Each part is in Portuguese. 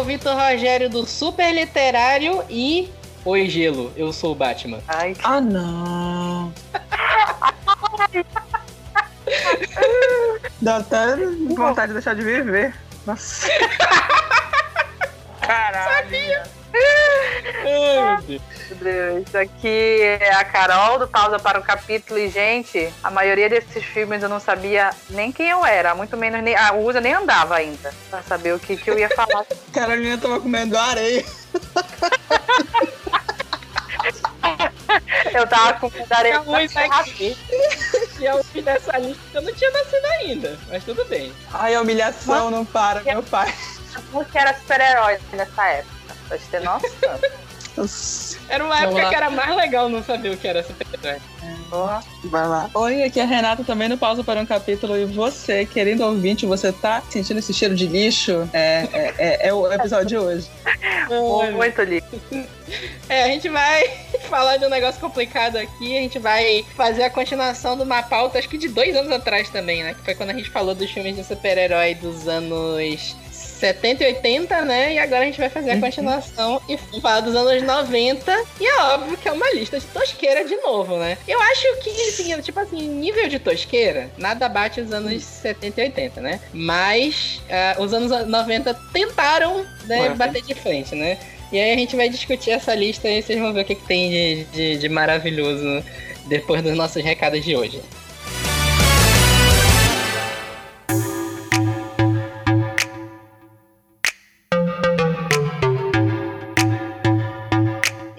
o Vitor Rogério do Super Literário e Oi Gelo, eu sou o Batman. Ai, Ah, não. Dá até vontade de deixar de viver. Nossa. caralho. Ai, meu Deus. Isso aqui é a Carol do Pausa para o Capítulo. E, gente, a maioria desses filmes eu não sabia nem quem eu era. Muito menos nem. A Usa nem andava ainda. Pra saber o que, que eu ia falar. Carolina tava comendo areia. Eu tava com areia. E eu fiz dessa lista que eu não tinha nascido ainda. Mas tudo bem. Ai, a humilhação não para, meu pai. Eu que era super-herói nessa época. Pra gente ter noção. Nossa. Era uma Vamos época lá. que era mais legal não saber o que era super-herói. Porra. Vai lá. Oi, aqui é a Renata também no Pausa para um Capítulo. E você, querido ouvinte, você tá sentindo esse cheiro de lixo? É, é, é, é o episódio de hoje. Muito lindo. É, a gente vai falar de um negócio complicado aqui. A gente vai fazer a continuação de uma pauta, acho que de dois anos atrás também, né? Que foi quando a gente falou dos filmes de super-herói dos anos 70 e 80, né? E agora a gente vai fazer a continuação e falar dos anos 90. E é óbvio que é uma lista de tosqueira de novo, né? Eu acho que, assim, tipo assim, nível de tosqueira, nada bate os anos 70 e 80, né? Mas ah, os anos 90 tentaram né, bater de frente, né? E aí a gente vai discutir essa lista e vocês vão ver o que, que tem de, de, de maravilhoso depois dos nossos recados de hoje.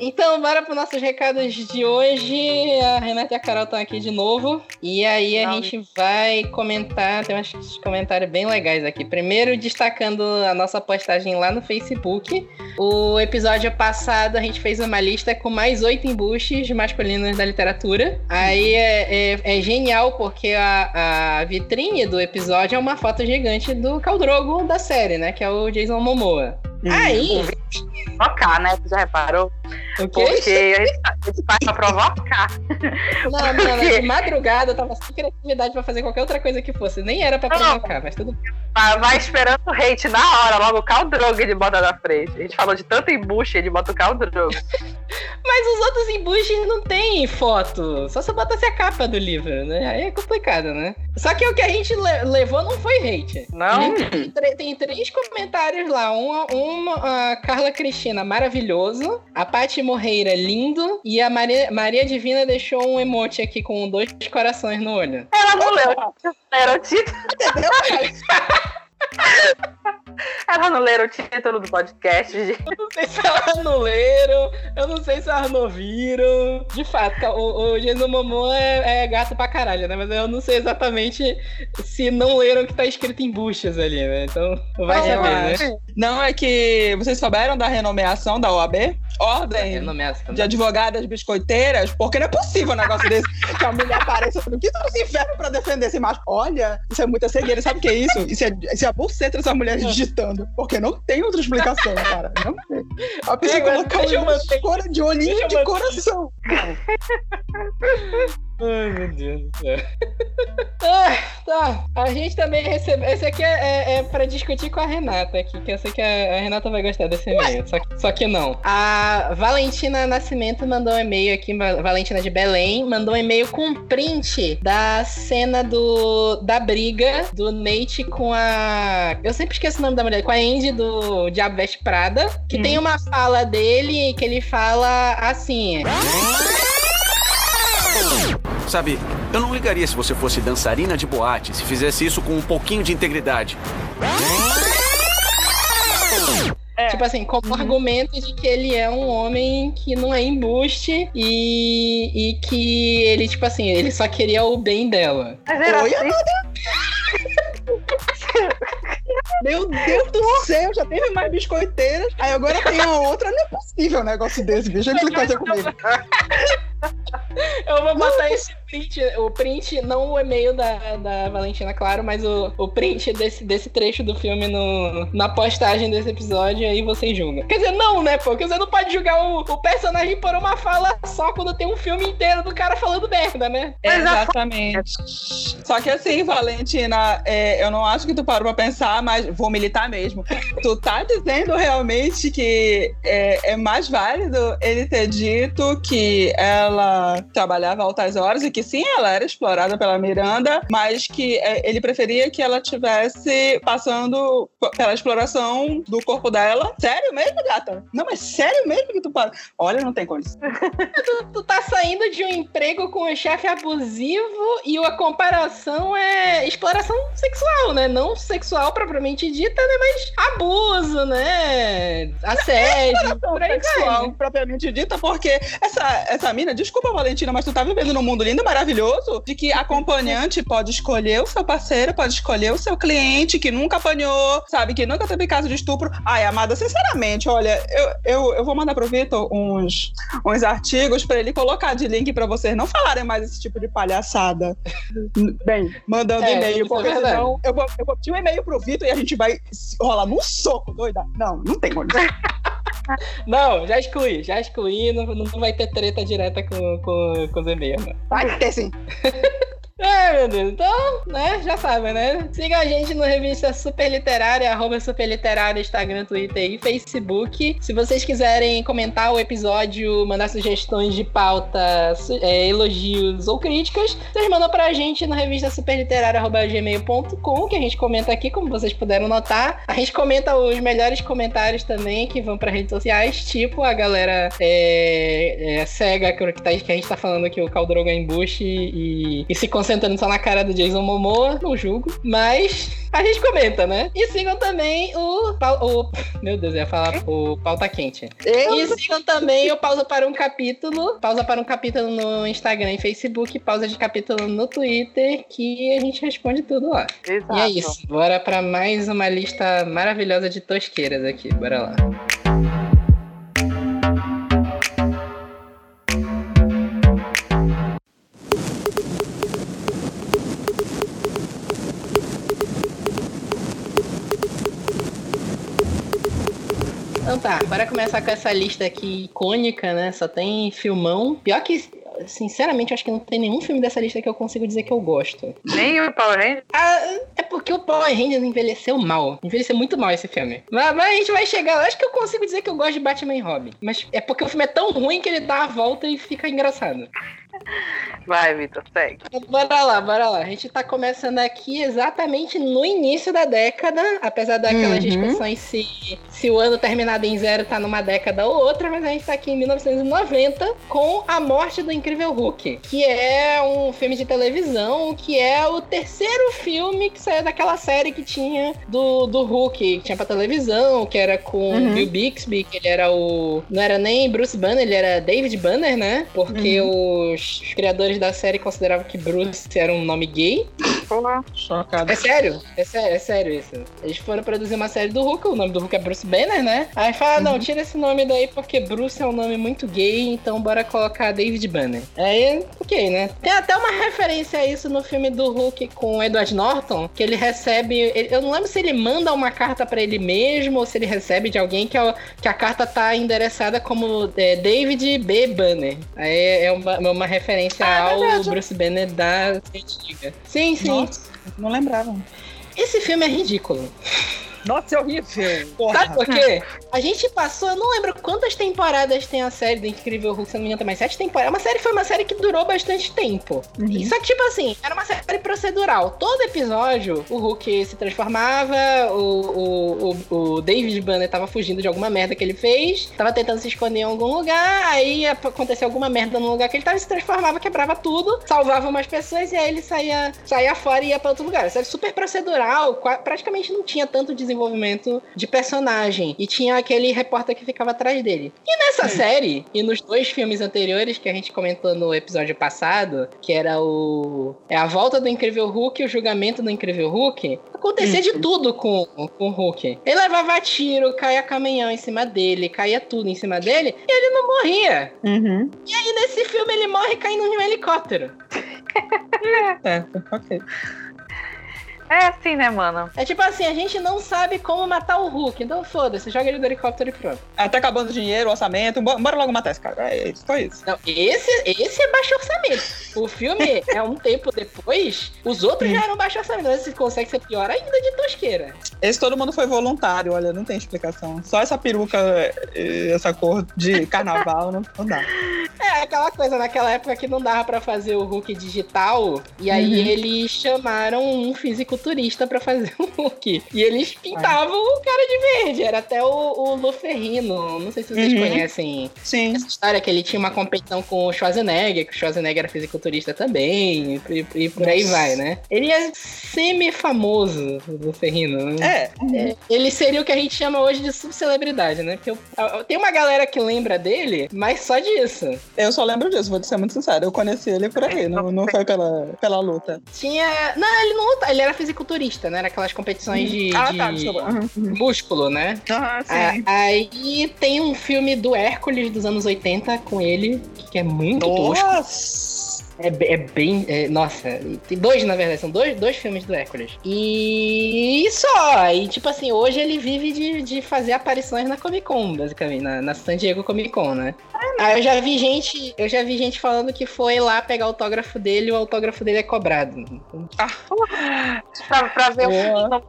Então, bora para nossos recados de hoje. A Renata e a Carol estão aqui de novo. E aí a Não. gente vai comentar, tem uns comentários bem legais aqui. Primeiro, destacando a nossa postagem lá no Facebook. O episódio passado a gente fez uma lista com mais oito embuches masculinos da literatura. Aí é, é- é genial porque a, a vitrine do episódio é uma foto gigante do Caldrogo da série, né? Que é o Jason Momoa. Aí, Provocar, né? Tu já reparou? o quê? Porque a gente, a gente faz pra provocar. Não, não, não, de madrugada eu tava sem criatividade pra fazer qualquer outra coisa que fosse. Nem era pra provocar, mas tudo bem. Vai, vai esperando o hate na hora, logo o Drogo ele bota na frente. A gente falou de tanto embuste, ele bota o Drogo. Mas os outros embuches não tem foto. Só se botasse a capa do livro, né? Aí é complicado, né? Só que o que a gente le- levou não foi hate. Não? Tem, tem três comentários lá. Uma, uma a Carla Cristina, maravilhoso. A Paty Morreira, lindo. E a Maria, Maria Divina deixou um emote aqui com dois corações no olho. Ela não leu. Leram o título. Ela não leram o título do podcast, gente. Eu não sei se elas não leram, eu não sei se elas não viram. De fato, o, o Jason Momoa é, é gato pra caralho, né? Mas eu não sei exatamente se não leram o que tá escrito em buchas ali, né? Então, vai Eu saber, né? Não é que vocês souberam da renomeação da OAB? Ordem Renomeação. de advogadas biscoiteiras, porque não é possível um negócio desse que a mulher apareça no quinto dos infernos pra defender esse macho. Olha, isso é muita cegueira. Sabe o que é isso? Isso é, isso é a buceta dessas mulheres digitando. Porque não tem outra explicação, cara. Não tem. A pessoa É, colocar um manter- cor de olhinho de coração. Ai, meu Deus do céu. Ah, tá. A gente também recebeu. Esse aqui é, é, é pra discutir com a Renata aqui, que eu sei que a, a Renata vai gostar desse e-mail. Só, que- só que não. A Valentina Nascimento mandou um e-mail aqui, Va- Valentina de Belém, mandou um e-mail com um print da cena do da briga do Nate com a. Eu sempre esqueço o nome da mulher, com a Andy do Diabo Veste Prada, que Hum. tem uma fala dele que ele fala assim. Sabe, eu não ligaria se você fosse dançarina de boate, se fizesse isso com um pouquinho de integridade. É. Tipo assim, como argumento de que ele é um homem que não é embuste e, e que ele, tipo assim, ele só queria o bem dela. Mas era Oi, assim. Meu Deus do céu, já teve mais biscoiteiras. Aí agora tem a outra. Não é possível um negócio desse, bicho. Implicância comigo. Eu vou botar esse print, o print, não o e-mail da, da Valentina, claro, mas o, o print desse, desse trecho do filme no, na postagem desse episódio, aí vocês julgam. Quer dizer, não, né, pô? Porque você não pode julgar o, o personagem por uma fala só quando tem um filme inteiro do cara falando merda, né? Exatamente. Só que assim, Valentina, é, eu não acho que tu parou pra pensar, mas vou militar mesmo. tu tá dizendo realmente que é, é mais válido ele ter dito que ela trabalhava altas horas e que sim, ela era explorada pela Miranda, mas que é, ele preferia que ela tivesse passando pela exploração do corpo dela. Sério mesmo, gata? Não, mas sério mesmo que tu para? Olha, não tem condição. tu, tu tá saindo de um emprego com um chefe abusivo e a comparação é exploração sexual, né? Não sexual propriamente dita, né? Mas abuso, né? Assédio. aí sexual vai, né? propriamente dita, porque essa, essa mina, desculpa, Valentina, mas tu tá vivendo num mundo lindo maravilhoso de que acompanhante pode escolher o seu parceiro, pode escolher o seu cliente que nunca apanhou, sabe? Que nunca teve caso de estupro. Ai, amada, sinceramente, olha, eu, eu, eu vou mandar pro Vitor uns, uns artigos pra ele colocar de link pra vocês não falarem mais esse tipo de palhaçada. Bem, mandando É, e-mail, é porque senão eu vou, eu vou pedir um e-mail pro Vitor e a gente vai rolar num soco, doida. Não, não tem condição. Não, já excluí, já excluí, não, não vai ter treta direta com, com, com os e-mails, não. Vai ter sim. É, meu Deus. Então, né, já sabem, né? Siga a gente no Revista Super Literária, arroba Super Literária, Instagram, Twitter e Facebook. Se vocês quiserem comentar o episódio, mandar sugestões de pauta, é, elogios ou críticas, vocês mandam pra gente no revista superliterária.gmail.com, que a gente comenta aqui, como vocês puderam notar. A gente comenta os melhores comentários também, que vão pra redes sociais, tipo a galera é, é, cega que, que a gente tá falando aqui, o Caldroga Embush e, e se concentrando só na cara do Jason Momoa, não julgo, mas a gente comenta, né? E sigam também o, o meu Deus, eu ia falar o pauta quente. E sigam também o Pausa para um Capítulo. Pausa para um Capítulo no Instagram e Facebook. Pausa de Capítulo no Twitter. Que a gente responde tudo lá. Exato. E é isso. Bora para mais uma lista maravilhosa de tosqueiras aqui. Bora lá. Então tá, bora começar com essa lista aqui icônica, né? Só tem filmão. Pior que, sinceramente, eu acho que não tem nenhum filme dessa lista que eu consigo dizer que eu gosto. Nem o Power Ranger. Ah, é porque o Power Rangers envelheceu mal. Envelheceu muito mal esse filme. Mas, mas a gente vai chegar lá. Acho que eu consigo dizer que eu gosto de Batman e Robin. Mas é porque o filme é tão ruim que ele dá a volta e fica engraçado. Vai, Vitor, segue. Bora lá, bora lá. A gente tá começando aqui exatamente no início da década, apesar daquelas Uhum. discussões se, se o ano terminado em zero tá numa década ou outra, mas a gente tá aqui em 1990 com A Morte do Incrível Hulk, que é um filme de televisão, que é o terceiro filme que saiu daquela série que tinha do, do Hulk, que tinha pra televisão, que era com Uhum. Bill Bixby, que ele era o... não era nem Bruce Banner, ele era David Banner, né? Porque os criadores da série consideravam que Bruce era um nome gay. Chocado. É sério, é sério, é sério isso. Eles foram produzir uma série do Hulk, o nome do Hulk é Bruce Banner, né? Aí fala, não, tira esse nome daí porque Bruce é um nome muito gay, então bora colocar David Banner. Aí, ok, né? Tem até uma referência a isso no filme do Hulk com o Edward Norton, que ele recebe, ele- eu não lembro se ele manda uma carta pra ele mesmo ou se ele recebe de alguém que, é que a carta tá endereçada como é, David B. Banner. Aí é uma, uma referência Ah, é ao verdade. Bruce Banner da antiga. Sim, sim. Nossa, não lembrava. Esse filme é ridículo. Nossa, é horrível. Sabe por quê? A gente passou, eu não lembro quantas temporadas tem a série do Incrível Hulk, se não me engano, tem mais sete temporadas. Uma série foi uma série que durou bastante tempo. Uhum. Só que, tipo assim, era uma série procedural. Todo episódio, o Hulk se transformava, o, o, o, o David Banner tava fugindo de alguma merda que ele fez, tava tentando se esconder em algum lugar, aí aconteceu alguma merda no lugar que ele tava, se transformava, quebrava tudo, salvava umas pessoas e aí ele saía, saía fora e ia pra outro lugar. Série super procedural, praticamente não tinha tanto desenvolvimento de personagem. E tinha aquele repórter que ficava atrás dele. E nessa série, e nos dois filmes anteriores que a gente comentou no episódio passado, que era o. É a volta do Incrível Hulk e o julgamento do Incrível Hulk, acontecia de tudo com, com o Hulk. Ele levava tiro, caía caminhão em cima dele, caía tudo em cima dele, e ele não morria. Uhum. E nesse filme ele morre caindo de um helicóptero. É, ok. É assim, né, mano? É tipo assim, a gente não sabe como matar o Hulk, então foda-se, joga ele do helicóptero e pronto. Até acabando o dinheiro, o orçamento, bo- bora logo matar esse cara. É isso, foi isso. Não, esse, esse é baixo orçamento. O filme é um tempo depois, os outros já eram baixo orçamento, mas esse consegue ser pior ainda de tosqueira. Esse todo mundo foi voluntário, olha, não tem explicação. Só essa peruca essa cor de carnaval não, não dá. É aquela coisa naquela época que não dava pra fazer o Hulk digital, e aí Uhum. eles chamaram um fisiculturista pra fazer o Hulk. E eles pintavam o cara de verde, era até o, o Luferrino. Não sei se vocês Uhum. conhecem Sim. essa história que ele tinha uma competição com o Schwarzenegger, que o Schwarzenegger era fisiculturista também, e, e por aí Nossa. vai, né? Ele é semi-famoso, o Luferrino, né? É. Ele seria o que a gente chama hoje de subcelebridade, né? Porque eu- eu- tem uma galera que lembra dele, mas só disso. Eu só lembro disso, vou ser muito sincero. Eu conheci ele por aí, não, não foi pela, pela luta. Tinha. Não, ele não luta, ele era fisiculturista, né? Era aquelas competições de, ah, de tá. Uhum, uhum. músculo, né? Ah, A- sim. Aí tem um filme do Hércules dos anos 80 com ele, que é muito tosco. É, é bem. é- nossa, tem dois, na verdade, são dois, dois filmes do Hércules. E só. E tipo assim, hoje ele vive de, de fazer aparições na Comic Con, basicamente, na, na San Diego Comic Con, né? Aí eu já vi gente. Eu já vi gente falando que foi lá pegar o autógrafo dele e o autógrafo dele é cobrado. Pra, pra ver Boa.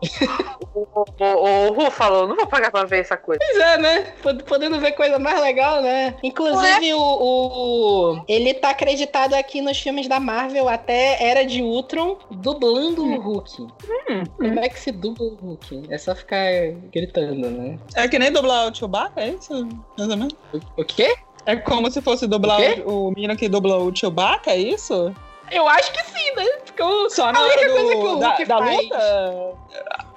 o, o, o, o Ru falou, não vou pagar pra ver essa coisa. Pois é, né? Pod- Podendo ver coisa mais legal, né? Inclusive, o, o- Ele tá acreditado aqui nos filmes da Marvel até Era de Ultron, dublando o Hulk. Como é que se dubla o Hulk? É só ficar gritando, né? É que nem dublar o Chewbacca, é isso? Mais ou menos? O quê? É como se fosse dublar O o, menino que dubla o Chewbacca, é isso? Eu acho que sim, né? Porque o- Só na a hora única coisa que o do, da, Hulk da faz luta?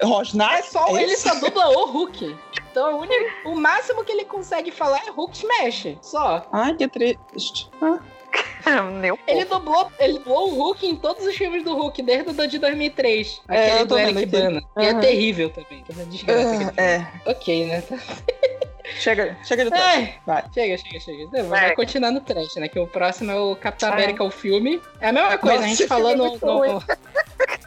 Rosnar? é só é ele isso? só dubla o Hulk. Então, o, único- o máximo que ele consegue falar é Hulk Smash. Só. Ai, que triste. Ah, Um Ele dublou, ele dublou o Hulk em todos os filmes do Hulk, desde o de 2003. É, Aquele eu tô do Eric. Bana. Que é Aham. terrível também. Que é uma desgraça. filme. é, Ok, né? chega, chega de trash. Ai, Vai. chega, chega, chega. Não, Vai. vai continuar no trash, né? Que o próximo é o Capitão. América, o filme. É a mesma coisa, Nossa, a gente falou é no.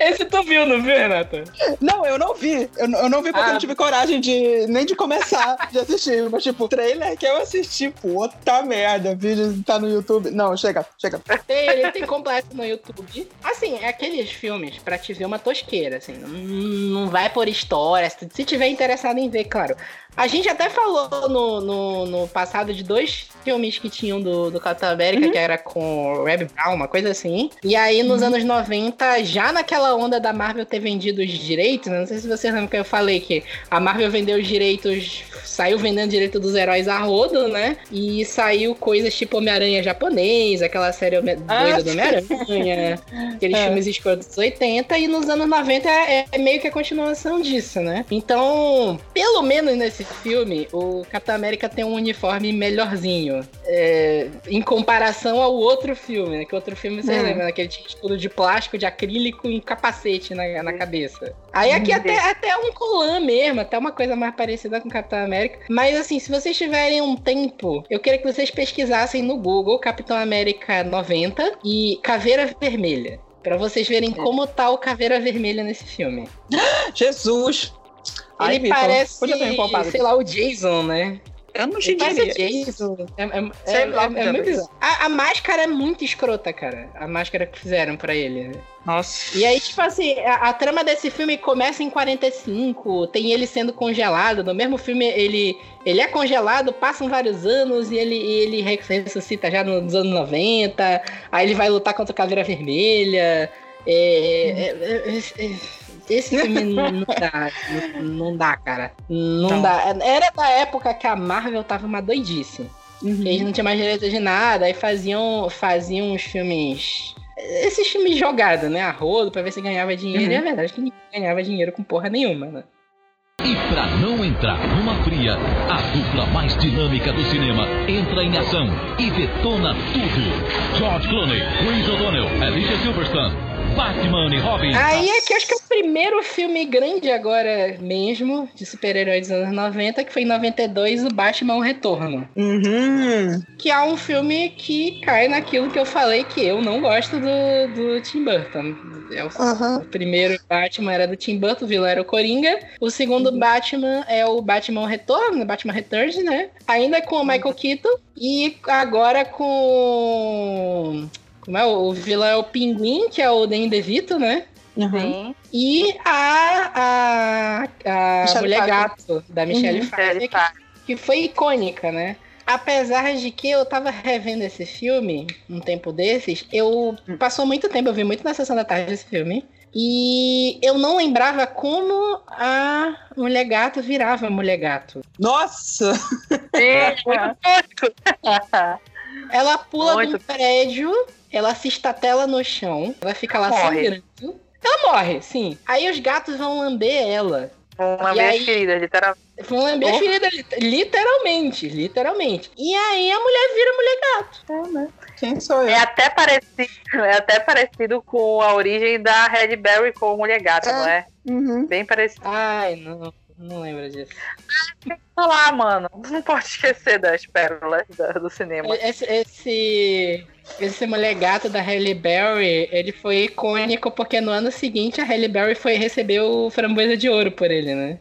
Esse tu viu, não viu, Renata? Não, eu não vi. Eu, não- eu não vi porque Ah. eu não tive coragem de nem de começar de assistir. Mas, tipo, trailer que eu assisti, puta merda. Vídeo tá no YouTube. Não, chega, chega. Tem, ele tem completo no YouTube. Assim, é aqueles filmes pra te ver uma tosqueira, assim. Não, não vai por história. Se tiver interessado em ver, claro. A gente até falou no, no, no passado de dois filmes que tinham do, do Capitão América, que era com o Reb Brown, uma coisa assim. E aí, nos anos 90, já naquela onda da Marvel ter vendido os direitos, né? não sei se vocês lembram que eu falei que a Marvel vendeu os direitos, saiu vendendo direito dos heróis a rodo, né? E saiu coisas tipo Homem-Aranha japonês, aquela série Home- Ah, doida do Homem-Aranha, aqueles É. filmes escrotos dos 80, e nos anos 90 é, é meio que a continuação disso, né? Então, pelo menos nesse filme, o Capitão América tem um uniforme melhorzinho. é, em comparação ao outro filme, né? Que outro filme, você Hum. lembra, né? Que ele tinha tudo de plástico, de acrílico e um capacete na, na cabeça. Aí aqui Hum, até, até um colã mesmo, até uma coisa mais parecida com o Capitão América. Mas assim, se vocês tiverem um tempo, eu queria que vocês pesquisassem no Google Capitão América 90 e Caveira Vermelha. Pra vocês verem como tá o Caveira Vermelha nesse filme. Jesus. Ai, Ele parece, sei lá, o Jason, né? Eu não xingaria. Jason. É, é, Sei é, lá, é- é muito ver. bizarro. A, a máscara é muito escrota, cara. A máscara que fizeram pra ele. Nossa. E aí, tipo assim, a, a trama desse filme começa em 45, tem ele sendo congelado. No mesmo filme, ele, ele é congelado, passam vários anos e ele, e ele ressuscita já nos anos 90. Aí ele vai lutar contra o Caveira Vermelha. É, é, é, é, é, esse filme não dá, não, não dá, cara. Não, Não. dá. Era da época que a Marvel tava uma doidice. Uhum. Eles não tinham mais direito de nada, aí faziam, faziam uns filmes. Esses filmes jogados, né? A rodo, pra ver se ganhava dinheiro. Uhum. E a verdade é que ninguém ganhava dinheiro com porra nenhuma, né? E pra não entrar numa fria, a dupla mais dinâmica do cinema entra em ação e detona tudo. George Clooney, Chris O'Donnell, Alicia Silverstone, Batman e Robin. Aí é que acho que é o primeiro filme grande agora mesmo, de super-heróis dos anos 90, que foi em 92, o Batman o Retorno. Uhum. Que é um filme que cai naquilo que eu falei que eu não gosto do, do Tim Burton. É o, Aham. o primeiro Batman era do Tim Burton, o vilão era o Coringa. O segundo Batman é o Batman Retorno, Batman Returns, né? Ainda com o Michael Keaton. E agora com... Como é? O vilão é o Pinguim, que é o Danny DeVito, né? Uhum. E a, a, a Michelle mulher gato da Michelle Uhum. Pfeiffer, que, que foi icônica, né? Apesar de que eu tava revendo esse filme um tempo desses, eu passou muito tempo, eu vi muito na sessão da tarde esse filme. E eu não lembrava como a mulher gato virava mulher gato. Nossa! Ela pula Muito. de um prédio, ela se estatela no chão, ela fica lá Morre. sangrando. Ela morre, sim. Aí os gatos vão lamber ela. E vez aí- ferida, literalmente. Vão lamber a Oh. ferida, li- literalmente, literalmente. E aí a mulher vira mulher gato. Quem sou eu? É até parecido, é até parecido com a origem da Red Berry com Mulher Gata, É. não é? Uhum. Bem parecido. Ai, não, não lembro disso. Olha lá, mano. Não pode esquecer das pérolas do cinema. Esse, esse, esse mulher gato da Halle Berry, ele foi icônico porque no ano seguinte a Halle Berry foi receber o Framboesa de Ouro por ele, né?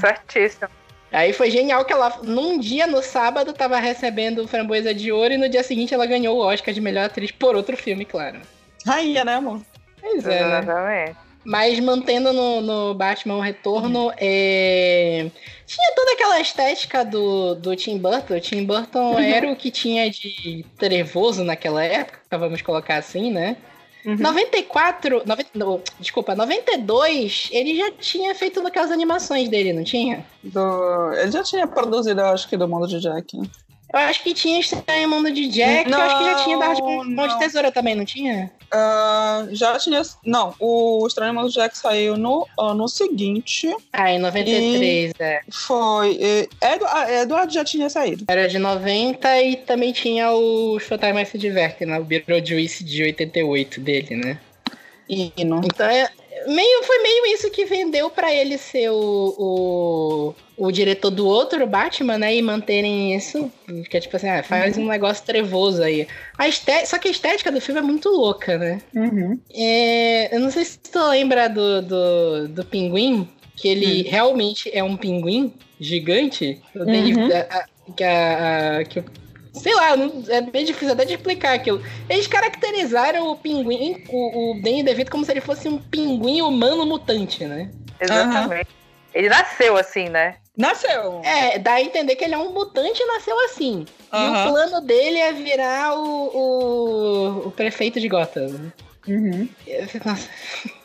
Certíssimo. Aí foi genial que ela, num dia, no sábado, tava recebendo o Framboesa de Ouro e no dia seguinte ela ganhou o Oscar de melhor atriz por outro filme, claro. Rainha, né, amor? Pois é, né? Mas mantendo no, no Batman o Retorno, é... tinha toda aquela estética do, do Tim Burton. O Tim Burton era o que tinha de trevoso naquela época, vamos colocar assim, né? Uhum. 94, 90, não, desculpa, 92, ele já tinha feito aquelas animações dele, não tinha? Do... Ele já tinha produzido, eu acho que, do mundo de Jack. Eu acho que tinha Estranho Mundo de Jack, eu acho que já tinha Dark Não, Mão de não. Tesoura também, não tinha? Ah, já tinha. Não, o Estranho Mundo de Jack saiu no ano seguinte. Ah, em 93, é. Foi. e- Edu- ah, Eduardo já tinha saído. Era de 90 e também tinha o Showtime Mais Se Diverte, né? O Beetlejuice de 88 dele, né? E não. Então é, meio, foi meio isso que vendeu pra ele ser o, o, o diretor do outro Batman, né? E manterem isso. Que é tipo assim, ah, faz um negócio trevoso aí. A esté- Só que a estética do filme é muito louca, né? Uhum. É, eu não sei se tu lembra do, do, do pinguim, que ele realmente é um pinguim gigante. Uhum. a- a- que a- sei lá, não- é bem difícil até de explicar aquilo. Eles caracterizaram o pinguim, o, o Danny DeVito, como se ele fosse um pinguim humano mutante, né? Exatamente. Ele nasceu assim, né? Nasceu. É, dá a entender que ele é um mutante e nasceu assim. E o plano dele é virar o, o, o prefeito de Gotham. Uhum. Nossa.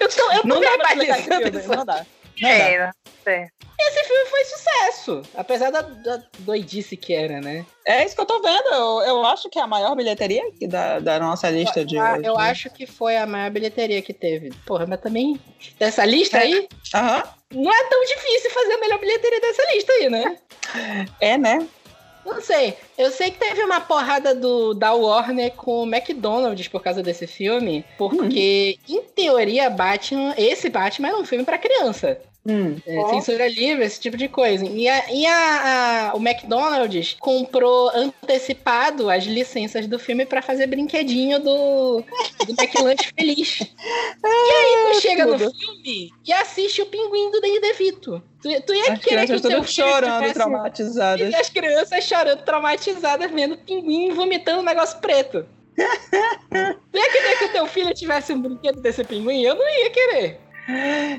Eu tô, eu tô Não dá pra explicar verbalizando isso não dá. Não É, dá. né? Esse filme foi sucesso, apesar da, da doidice que era, né? É isso que eu tô vendo. Eu, eu acho que é a maior bilheteria aqui da, da nossa lista de Ah, hoje. eu acho que foi a maior bilheteria que teve. Porra, mas também, dessa lista aí, Aham. não é tão difícil fazer a melhor bilheteria dessa lista aí, né? É, né? Não sei. Eu sei que teve uma porrada do, da Warner com o McDonald's por causa desse filme, porque, em teoria, Batman, esse Batman era um filme pra criança. Hum. É. Censura livre, esse tipo de coisa. E, a, e a- a- o McDonald's comprou antecipado as licenças do filme pra fazer brinquedinho do, do McLanche Feliz. E aí tu chega no tudo. filme e assiste o pinguim do Danny DeVito. Tu, tu ia As querer que o teu chorando, tivesse- traumatizadas. E as crianças chorando, traumatizadas, vendo pinguim vomitando um negócio preto. tu ia querer que o teu filho tivesse um brinquedo desse pinguim? Eu não ia querer.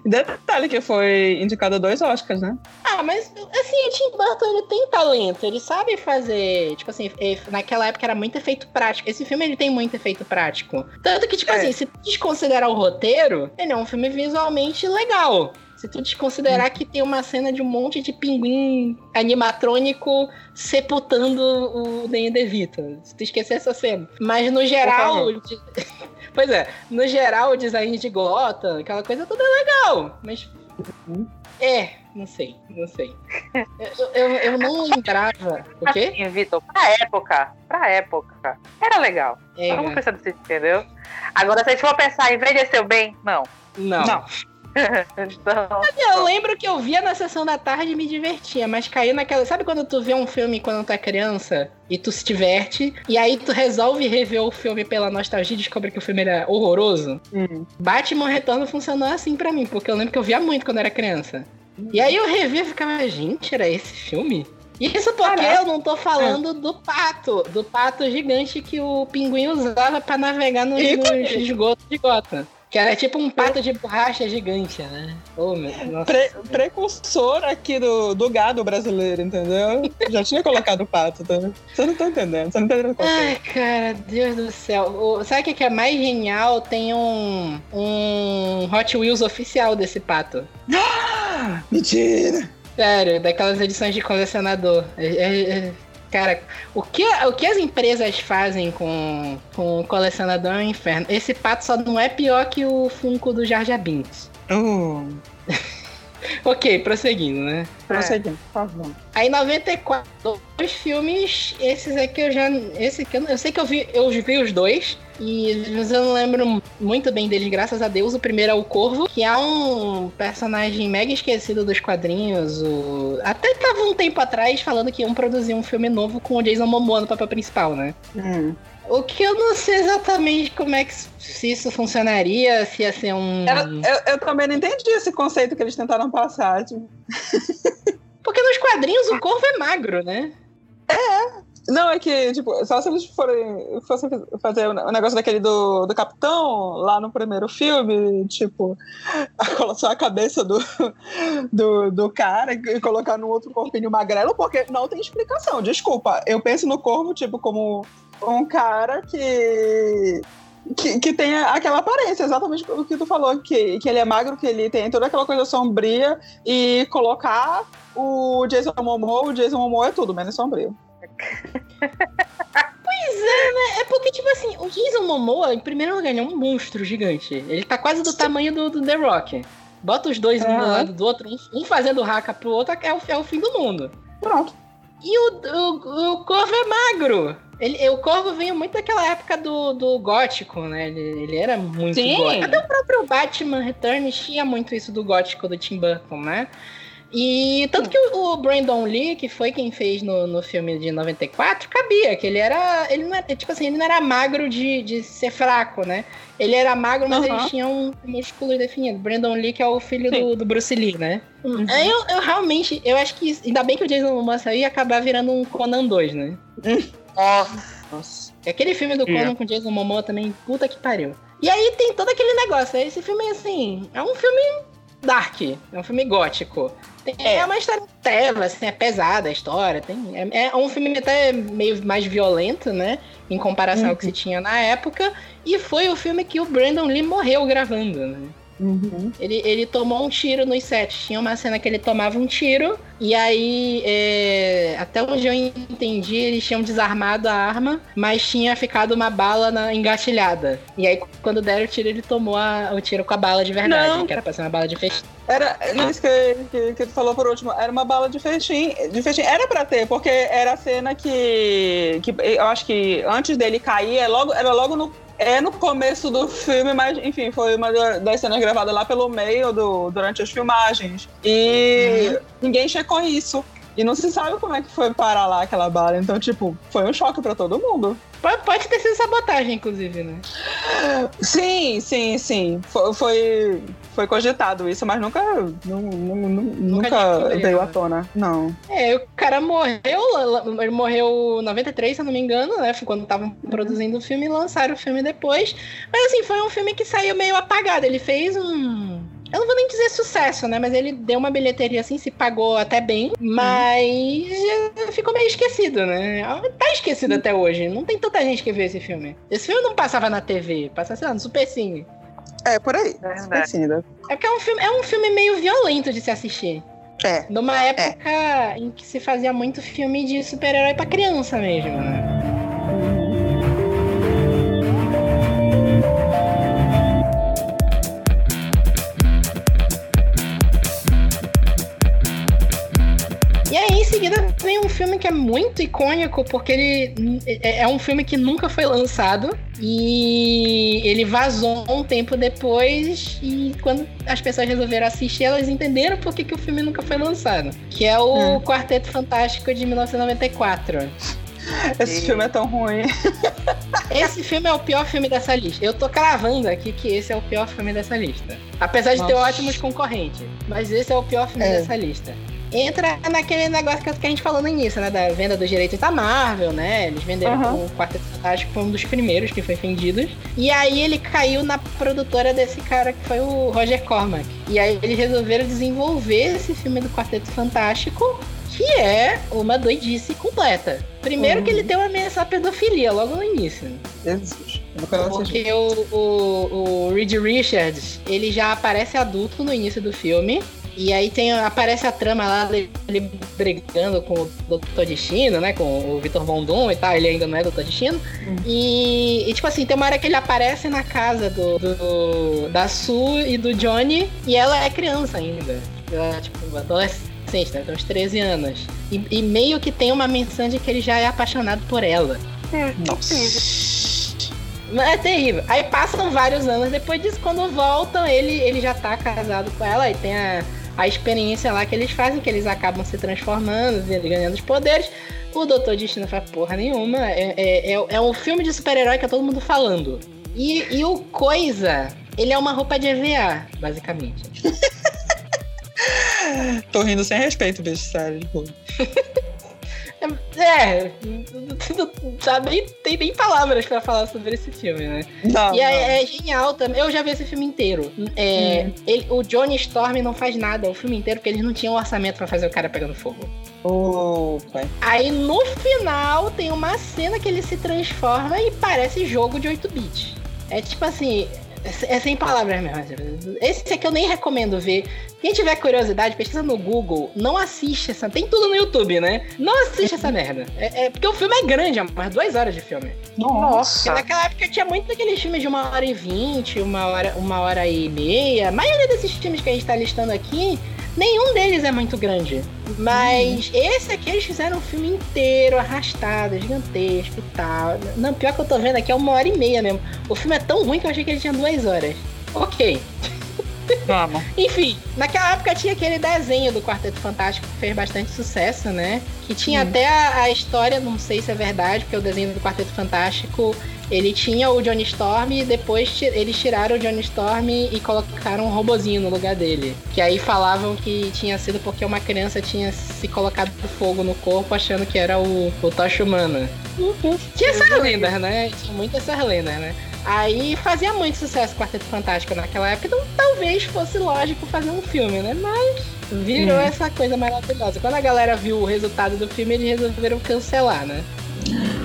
Detalhe que foi indicado a dois Oscars, né? Ah, mas assim, o Tim Burton ele tem talento, ele sabe fazer. Tipo assim, naquela época era muito efeito prático. Esse filme ele tem muito efeito prático. Tanto que, tipo É. assim, se tu desconsiderar o roteiro, ele é um filme visualmente legal. Se tu desconsiderar que tem uma cena de um monte de pinguim animatrônico sepultando o Danny DeVito. Se tu esquecer essa cena. Mas no geral. Pois é, no geral o design de Gotham, aquela coisa toda é legal. Mas É, não sei, não sei. Eu, eu, eu não lembrava. O quê? Assim, Vitor, pra época, pra época, era legal. É, Vamos pensar desse, entendeu? Agora, se a gente for pensar, envelheceu bem? Não. não. Não. Então, Eu lembro que eu via na sessão da tarde e me divertia, mas caí naquela. Sabe quando tu vê um filme quando tu é criança e tu se diverte, e aí tu resolve rever o filme pela nostalgia e descobre que o filme era horroroso? Hum. Batman Retorno funcionou assim pra mim, porque eu lembro que eu via muito quando era criança. E aí eu revia e ficava, gente, era esse filme? Isso porque Caraca. eu não tô falando do pato, do pato gigante que o pinguim usava pra navegar nos, esgotos de Gotham. Que era tipo um pato de borracha gigante, né? Oh, meu. Pre- precursor aqui do, do gado brasileiro, entendeu? Já tinha colocado o pato, tá? Você não tá entendendo, você não tá entendendo o Ai, conceito. cara, Deus do céu. O- sabe o que que é mais genial? Tem um, um Hot Wheels oficial desse pato. Mentira! Sério, daquelas edições de colecionador. É- é- é- cara, o que, o que as empresas fazem com, com o colecionador é um inferno. Esse pato só não é pior que o Funko do Jar Binks. Oh, Ok, prosseguindo, né? prosseguindo, por favor. Aí 94, dois filmes, esses aqui eu já. Esse aqui eu, eu sei que eu vi, eu vi os dois. E mas eu não lembro muito bem deles, graças a Deus. O primeiro é o Corvo, que é um personagem mega esquecido dos quadrinhos. O... Até tava um tempo atrás falando que iam produzir um filme novo com o Jason Momoa no papel principal, né? Hum. O que eu não sei exatamente como é que se isso funcionaria, se ia ser um. Era- eu, eu também não entendi esse conceito que eles tentaram passar. Tipo, Porque nos quadrinhos o Corvo é magro, né? Não, é que, tipo, só se eles forem, fossem fazer o negócio daquele do, do capitão lá no primeiro filme, tipo, só a cabeça do, do, do cara e colocar no outro corpinho magrelo, porque não tem explicação. Desculpa, eu penso no corvo, tipo, como um cara que. Que, que tem aquela aparência, exatamente o que tu falou, que, que ele é magro, que ele tem toda aquela coisa sombria, e colocar o Jason Momoa, o Jason Momoa é tudo, menos sombrio. É porque, tipo assim, o Jason Momoa, em primeiro lugar, ele é um monstro gigante. Ele tá quase do tamanho do, do The Rock. Bota os dois um do lado do outro, um, um fazendo raca pro outro, é o, é o fim do mundo. Pronto. E o, o, o Corvo é magro. Ele, o Corvo veio muito daquela época do, do gótico, né? Ele, ele era muito Sim. gótico. Até o próprio Batman Returns tinha muito isso do gótico do Tim Burton, né? E tanto que o, o Brandon Lee, que foi quem fez no, no filme de 94, cabia, que ele era. Ele não era, tipo assim, ele não era magro de, de ser fraco, né? Ele era magro, mas Aham. ele tinha um músculo definido. Brandon Lee, que é o filho do, do Bruce Lee, né? Uhum. Aí eu, eu realmente, eu acho que ainda bem que o Jason Momoa saiu e ia acabar virando um Conan 2, né? nossa. Aquele filme do É. Conan com Jason Momoa também, puta que pariu. E aí tem todo aquele negócio, aí esse filme, assim, é um filme dark, é um filme gótico. Tem- é. uma história treva, assim, é pesada a história. Tem, é, é um filme até meio mais violento, né? Em comparação ao que se tinha na época. E foi o filme que o Brandon Lee morreu gravando, né? Uhum. Ele, ele tomou um tiro nos sets. Tinha uma cena que ele tomava um tiro. E aí, é, até onde eu entendi, eles tinham desarmado a arma, mas tinha ficado uma bala na, engatilhada. E aí, quando deram o tiro, ele tomou a- o tiro com a bala de verdade, Não. que era pra ser uma bala de fechinho. Era isso que, que, que tu falou por último, era uma bala de festim, de festim. Era pra ter, porque era a cena que, que eu acho que antes dele cair, é logo, era logo no, é no começo do filme, mas enfim, foi uma da- das cenas gravadas lá pelo meio do, durante as filmagens. E ninguém checou isso. E não se sabe como é que foi parar lá aquela bala. Então, tipo, foi um choque pra todo mundo. Pode, pode ter sido sabotagem, inclusive, né? Sim, sim, sim. Foi, foi, foi cogitado isso, mas nunca, nu- nu- nu- nunca, veio à né? tona. Não. É, o cara morreu, ele morreu em 93, se eu não me engano, né? Foi quando estavam produzindo o filme e lançaram o filme depois. Mas assim, foi um filme que saiu meio apagado. Ele fez um. Eu não vou nem dizer sucesso, né? Mas ele deu uma bilheteria assim, se pagou até bem, mas já ficou meio esquecido, né? Tá esquecido até hoje. Não tem tanta gente que viu esse filme. Esse filme não passava na TV, passava, sei lá, no Super Cine. É, por aí. Verdade. Esquecida. É porque é um filme, é um filme meio violento de se assistir. É. Numa época em que se fazia muito filme de super-herói pra criança mesmo, né? Filme que é muito icônico porque ele é é um filme que nunca foi lançado e ele vazou um tempo depois e quando as pessoas resolveram assistir, elas entenderam por que, que o filme nunca foi lançado. Que é o Hum. Quarteto Fantástico de 1994. Esse filme é tão ruim. Esse filme é o pior filme dessa lista. Eu tô cravando aqui que esse é o pior filme dessa lista. Apesar de ter Nossa. ótimos concorrentes. Mas esse é o pior filme É. dessa lista. Entra naquele negócio que a gente falou no início, né? Da venda dos direitos da Marvel, né? Eles venderam Aham. o Quarteto Fantástico, foi um dos primeiros que foi vendidos. E aí ele caiu na produtora desse cara que foi o Roger Cormack. E aí eles resolveram desenvolver esse filme do Quarteto Fantástico, que é uma doidice completa. Primeiro Uhum. que ele tem uma ameaça à pedofilia logo no início. Jesus. Porque o, o, o Reed Richards, ele já aparece adulto no início do filme. E aí tem, aparece a trama lá dele brigando com o Dr. Destino, né? Com o Victor Von Doom e tal. Ele ainda não é Dr. Destino. E, e, tipo assim, tem uma hora que ele aparece na casa do, do- da Sue e do Johnny. E ela é criança ainda. Ela é, tipo, adolescente, né? Tem uns 13 anos. E, e meio que tem uma menção de que ele já é apaixonado por ela. Nossa. É terrível. Aí passam vários anos depois disso, quando voltam, ele, ele já tá casado com ela e tem a, a experiência lá que eles fazem, que eles acabam se transformando, ganhando os poderes. O Doutor Destino faz porra nenhuma. É, é, é, é um filme de super-herói que é todo mundo falando. E, e o Coisa, ele é uma roupa de EVA, basicamente. Tô rindo sem respeito, bicho, sério. É, não sabe, nem, tem nem palavras pra falar sobre esse filme, né? Não, E é, é genial também. Eu já vi esse filme inteiro. É, ele- o Johnny Storm não faz nada o filme inteiro porque eles não tinham orçamento pra fazer o cara pegando fogo. não. Pai. Aí no final tem uma cena que ele se transforma e parece jogo de 8 bits. É tipo assim. É é sem palavras mesmo. Esse aqui eu nem recomendo ver. Quem tiver curiosidade, pesquisa no Google. Não assiste essa. Tem tudo no YouTube, né? Não assiste essa merda. É, é- porque o filme é grande, é umas duas horas de filme. Porque Nossa. naquela época tinha muito daqueles filmes de uma hora e vinte, uma hora, uma hora e meia. A maioria desses filmes que a gente tá listando aqui, nenhum deles é muito grande. Mas esse aqui eles fizeram um filme inteiro, arrastado, gigantesco e tal. Não, pior que eu tô vendo aqui é uma hora e meia mesmo. O filme é tão ruim que eu achei que ele tinha duas horas. Ok. Vamos. Enfim, naquela época tinha aquele desenho do Quarteto Fantástico que fez bastante sucesso, né? Que tinha Hum. até a, a história, não sei se é verdade, porque o desenho do Quarteto Fantástico ele tinha o Johnny Storm e depois eles tiraram o Johnny Storm e colocaram um robozinho no lugar dele. Que aí falavam que tinha sido porque uma criança tinha se colocado fogo no corpo achando que era o, o Tocha Humana. Tinha essas lendas, né? Tinha muitas essas lendas, né? Aí fazia muito sucesso o Quarteto Fantástico naquela época, então talvez fosse lógico fazer um filme, né? Mas virou Hum. essa coisa maravilhosa. Quando a galera viu o resultado do filme, eles resolveram cancelar, né?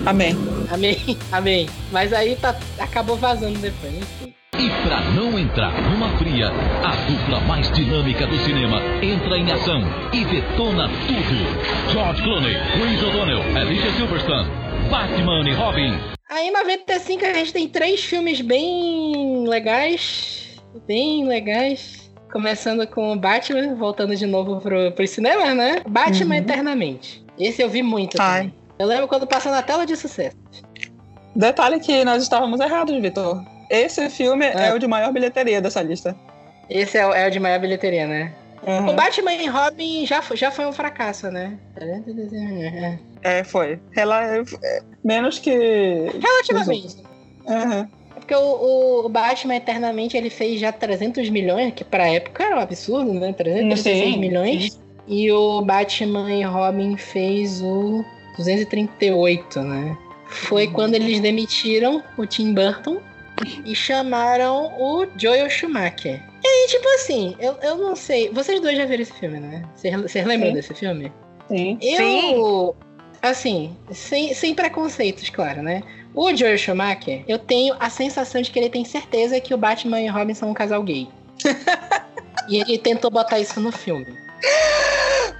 Amém. Amém, amém. Mas aí tá, acabou vazando depois, enfim. E pra não entrar numa fria, a dupla mais dinâmica do cinema entra em ação e detona tudo. George Clooney, Chris O'Donnell, Alicia Silverstone, Batman e Robin. Aí em 95 a gente tem três filmes bem legais. Bem legais. Começando com o Batman, voltando de novo pro, pro cinema, né? Batman Uhum. Eternamente. Esse eu vi muito Ai. também. Eu lembro quando passou na tela de sucesso. Detalhe que nós estávamos errados, Vitor. Esse filme é. É. o de maior bilheteria dessa lista. Esse é, o- é o de maior bilheteria, né? Uhum. O Batman e Robin já, foi- já foi um fracasso, né? É, foi. Ela é, é, menos que. Relativamente. Uhum. É porque o, o Batman Eternamente ele fez já 300 milhões, que pra época era um absurdo, né? 336 Sim, milhões. E o Batman e Robin fez o 238, né? Foi quando eles demitiram o Tim Burton e chamaram o Joel Schumacher. E aí, tipo assim, eu, eu não sei. Vocês dois já viram esse filme, né? Vocês vocês lembram Sim. desse filme? Sim. Eu, assim, sem, sem preconceitos, claro, né? O Joel Schumacher, eu tenho a sensação de que ele tem certeza que o Batman e o Robin são um casal gay. e ele tentou botar isso no filme.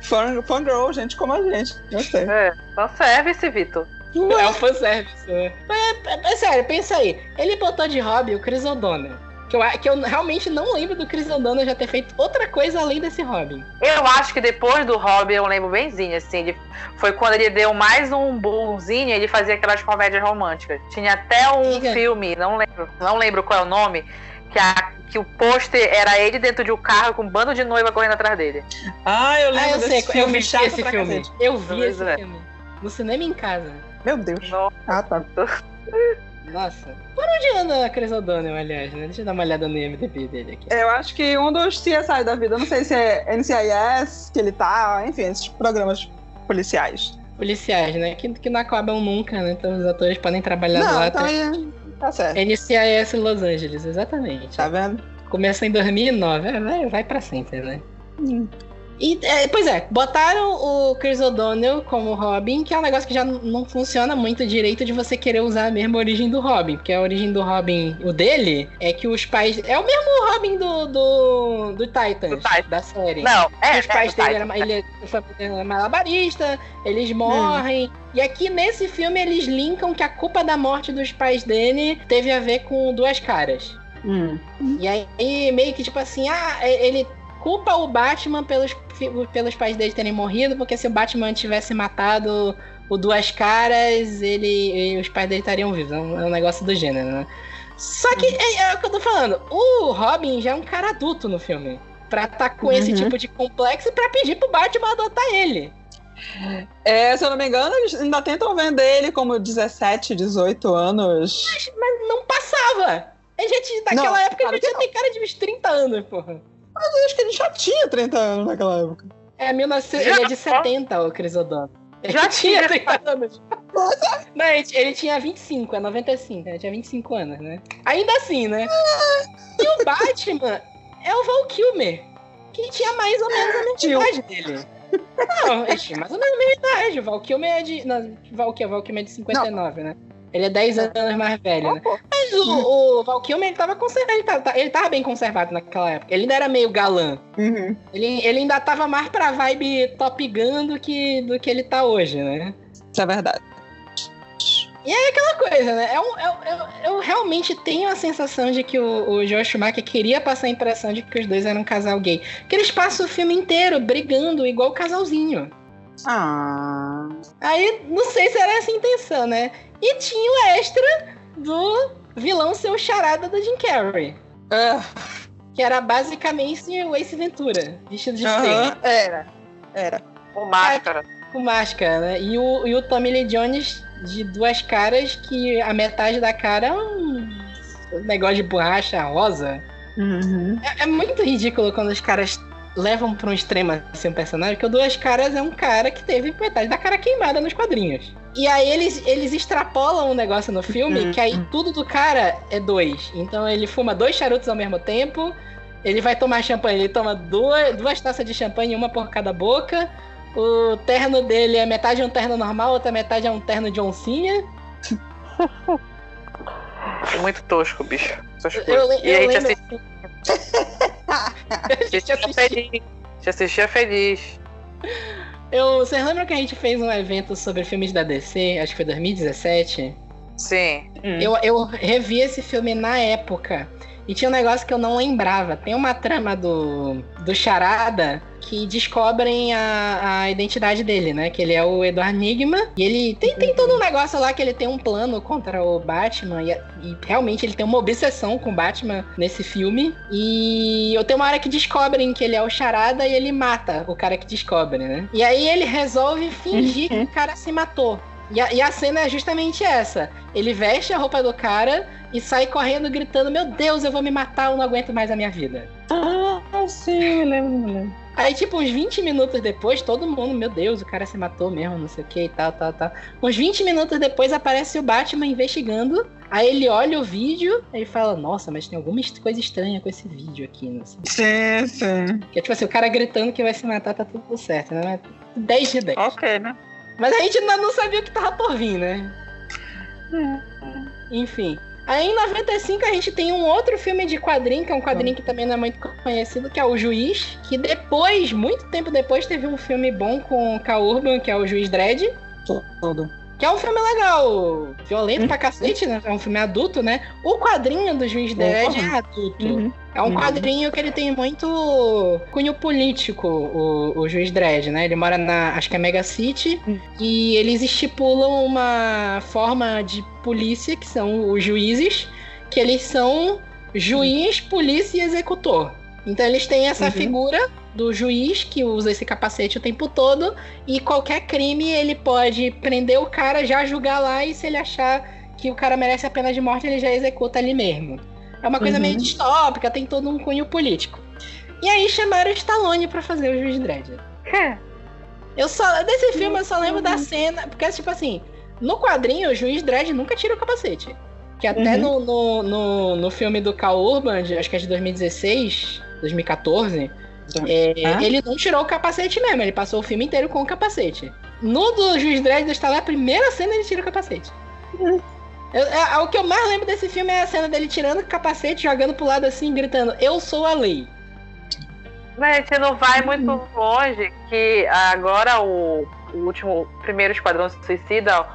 Fun, fangirl, gente como a gente. Gostei. É, só serve-se, Vitor. É um fanservice, né? Mas, é, é sério, pensa aí. Ele botou de Robin o Chris O'Donnell. Que eu, que eu realmente não lembro do Chris O'Donnell já ter feito outra coisa além desse Robin. Eu acho que depois do Robin, eu lembro benzinho, assim, ele, foi quando ele deu mais um boomzinho, ele fazia aquelas comédias românticas. Tinha até um Diga. filme, não lembro, não lembro qual é o nome, que, a, que o pôster era ele dentro de um carro com um bando de noiva correndo atrás dele. Ah, eu Ah, lembro eu sei, desse eu filme vi chato esse pra filme. cacete. Eu vi Pois esse é. filme. No cinema em casa. Meu Deus. Nossa. Ah, tá. Nossa. Por onde anda a Chris O'Donnell, aliás, né? Deixa eu dar uma olhada no IMDb dele aqui. Eu acho que um dos CSI da vida, não sei se é NCIS que ele tá, enfim, esses programas policiais. Policiais, né? Que, que não acabam nunca, né? Então os atores podem trabalhar não, lá então até. aí, tá certo. NCIS Los Angeles, exatamente. Tá vendo? Começou em 2009, é, vai, vai pra sempre, né? Hum. E, é, pois é, botaram o Chris O'Donnell como Robin, que é um negócio que já não funciona muito direito de você querer usar a mesma origem do Robin. Porque a origem do Robin, o dele, é que os pais. É o mesmo Robin do, do, do Titans, Do Titans. da série. Não, é. os pais é, dele é, eram ele, era malabarista, eles morrem. E aqui nesse filme eles linkam que a culpa da morte dos pais dele teve a ver com duas caras. Hum. E aí, meio que tipo assim, ah, é- ele culpa o Batman pelos, pelos pais dele terem morrido, porque se o Batman tivesse matado o Duas Caras, ele, e os pais dele estariam vivos. É um, é um negócio do gênero, né? Só que é, é o que eu tô falando. O Robin já é um cara adulto no filme. Pra tá com esse Uhum. tipo de complexo e pra pedir pro Batman adotar ele. É, se eu não me engano, eles ainda tentam vender ele como 17, 18 anos. Mas não passava. A gente, naquela Não, época, claro ele que já tem cara de uns 30 anos, porra. Eu acho que ele já tinha 30 anos naquela época. É, 19... Já? ele é de 70, o Chris O'Donnell. Ele Já tinha tinha. 30 anos. Não, ele, ele tinha 25, é 95, ele tinha 25 anos, né? Ainda assim, né? E o Batman é o Val Kilmer, que tinha mais ou menos a mesma idade dele. Não, ele tinha mais ou menos a mesma idade. O Val Kilmer é de... Não, Val, Val Kilmer é de 59, né? Ele é 10 anos mais velho, né? Pô, Mas o, o Val Kilmer, ele tava conservado, ele tava, ele tava bem conservado naquela época. Ele ainda era meio galã. Uhum. Ele, ele ainda tava mais pra vibe Top Gun do que, do que ele tá hoje, né? Isso é verdade. Aquela coisa, né? É um- é um- eu, eu realmente tenho a sensação de que o, o Joel Schumacher queria passar a impressão de que os dois eram um casal gay. Que eles passam o filme inteiro brigando igual casalzinho. Ah. Aí, não sei se era essa a intenção, né? E tinha o extra do vilão ser o charada do Jim Carrey. Ah, Que era basicamente o Ace Ventura, vestido de aham, estrela. Era. Era. O máscara. com máscara, né? E o, e o Tommy Lee Jones de duas caras, que a metade da cara é um negócio de borracha rosa. Uhum. É, é muito ridículo quando os caras levam pra um extremo assim um personagem, porque o Duas Caras é um cara que teve metade da cara queimada nos quadrinhos. E aí eles, eles extrapolam um negócio no filme Uhum. que aí tudo do cara é dois. Então ele fuma dois charutos ao mesmo tempo, ele vai tomar champanhe, ele toma duas, duas taças de champanhe, uma por cada boca. O terno dele é metade é um terno normal, outra metade é um terno de oncinha. Muito tosco, bicho. Eu, eu, e a eu gente lembro. gente assistia. feliz. Assistia feliz. Eu, vocês lembram que a gente fez um evento sobre filmes da DC? Acho que foi 2017. Sim. Eu, eu revi esse filme na época. E tinha um negócio que eu não lembrava. Tem uma trama do, do Charada que descobrem a, a identidade dele, né? Que ele é o Edward Nigma. E ele tem, tem todo um negócio lá que ele tem um plano contra o Batman. E, e realmente ele tem uma obsessão com o Batman nesse filme. E eu tenho uma hora que descobrem que ele é o Charada e ele mata o cara que descobre, né? E aí ele resolve fingir que o cara se matou. E a, e a cena é justamente essa. Ele veste a roupa do cara e sai correndo gritando: Meu Deus, eu vou me matar, eu não aguento mais a minha vida. Ah, sim, me lembro, me lembro. Aí, tipo, uns 20 minutos depois, todo mundo, meu Deus, o cara se matou mesmo, não sei o que e tal, tal, tal. Uns 20 minutos depois aparece o Batman investigando. Aí ele olha o vídeo e fala: Nossa, mas tem alguma coisa estranha com esse vídeo aqui, não sei. Sim, sim. Que é tipo assim, o cara gritando que vai se matar, tá tudo certo, né? 10 de 10. Ok, né? Mas a gente ainda não sabia o que tava por vir, né? Enfim. Aí em 95 a gente tem um outro filme de quadrinho, que é um quadrinho que também não é muito conhecido, que é O Juiz. Que depois, muito tempo depois, teve um filme bom com o K. Urban, que é O Juiz Dredd. Todo. Que é um filme legal, violento pra cacete, né? É um filme adulto, né? O quadrinho do Juiz Dredd é adulto. Uhum. É um Uhum. quadrinho que ele tem muito cunho político, o, o Juiz Dredd, né? Ele mora na, acho que é Mega City, Uhum. e eles estipulam uma forma de polícia, que são os juízes, que eles são juiz, polícia e executor. Então eles têm essa Uhum. figura do juiz que usa esse capacete o tempo todo e qualquer crime ele pode prender o cara, já julgar lá e se ele achar que o cara merece a pena de morte, ele já executa ali mesmo. É uma coisa Uhum. meio distópica, tem todo um cunho político. E aí chamaram o Stallone pra fazer o Juiz Dredd. Eu só desse filme eu só lembro da cena, porque tipo assim, no quadrinho o Juiz Dredd nunca tira o capacete. Que até Uhum. no, no, no, no filme do Cal Urban, acho que é de 2016, 2014, é, Ah? ele não tirou o capacete mesmo, ele passou o filme inteiro com o capacete. No do Juiz Dredd está lá, a primeira cena ele tira o capacete. Uhum. Eu- é- o que eu mais lembro desse filme é a cena dele tirando o capacete, jogando pro lado assim, gritando: Eu sou a lei. Mas a gente não vai muito longe que agora o, o último, o primeiro Esquadrão Suicida,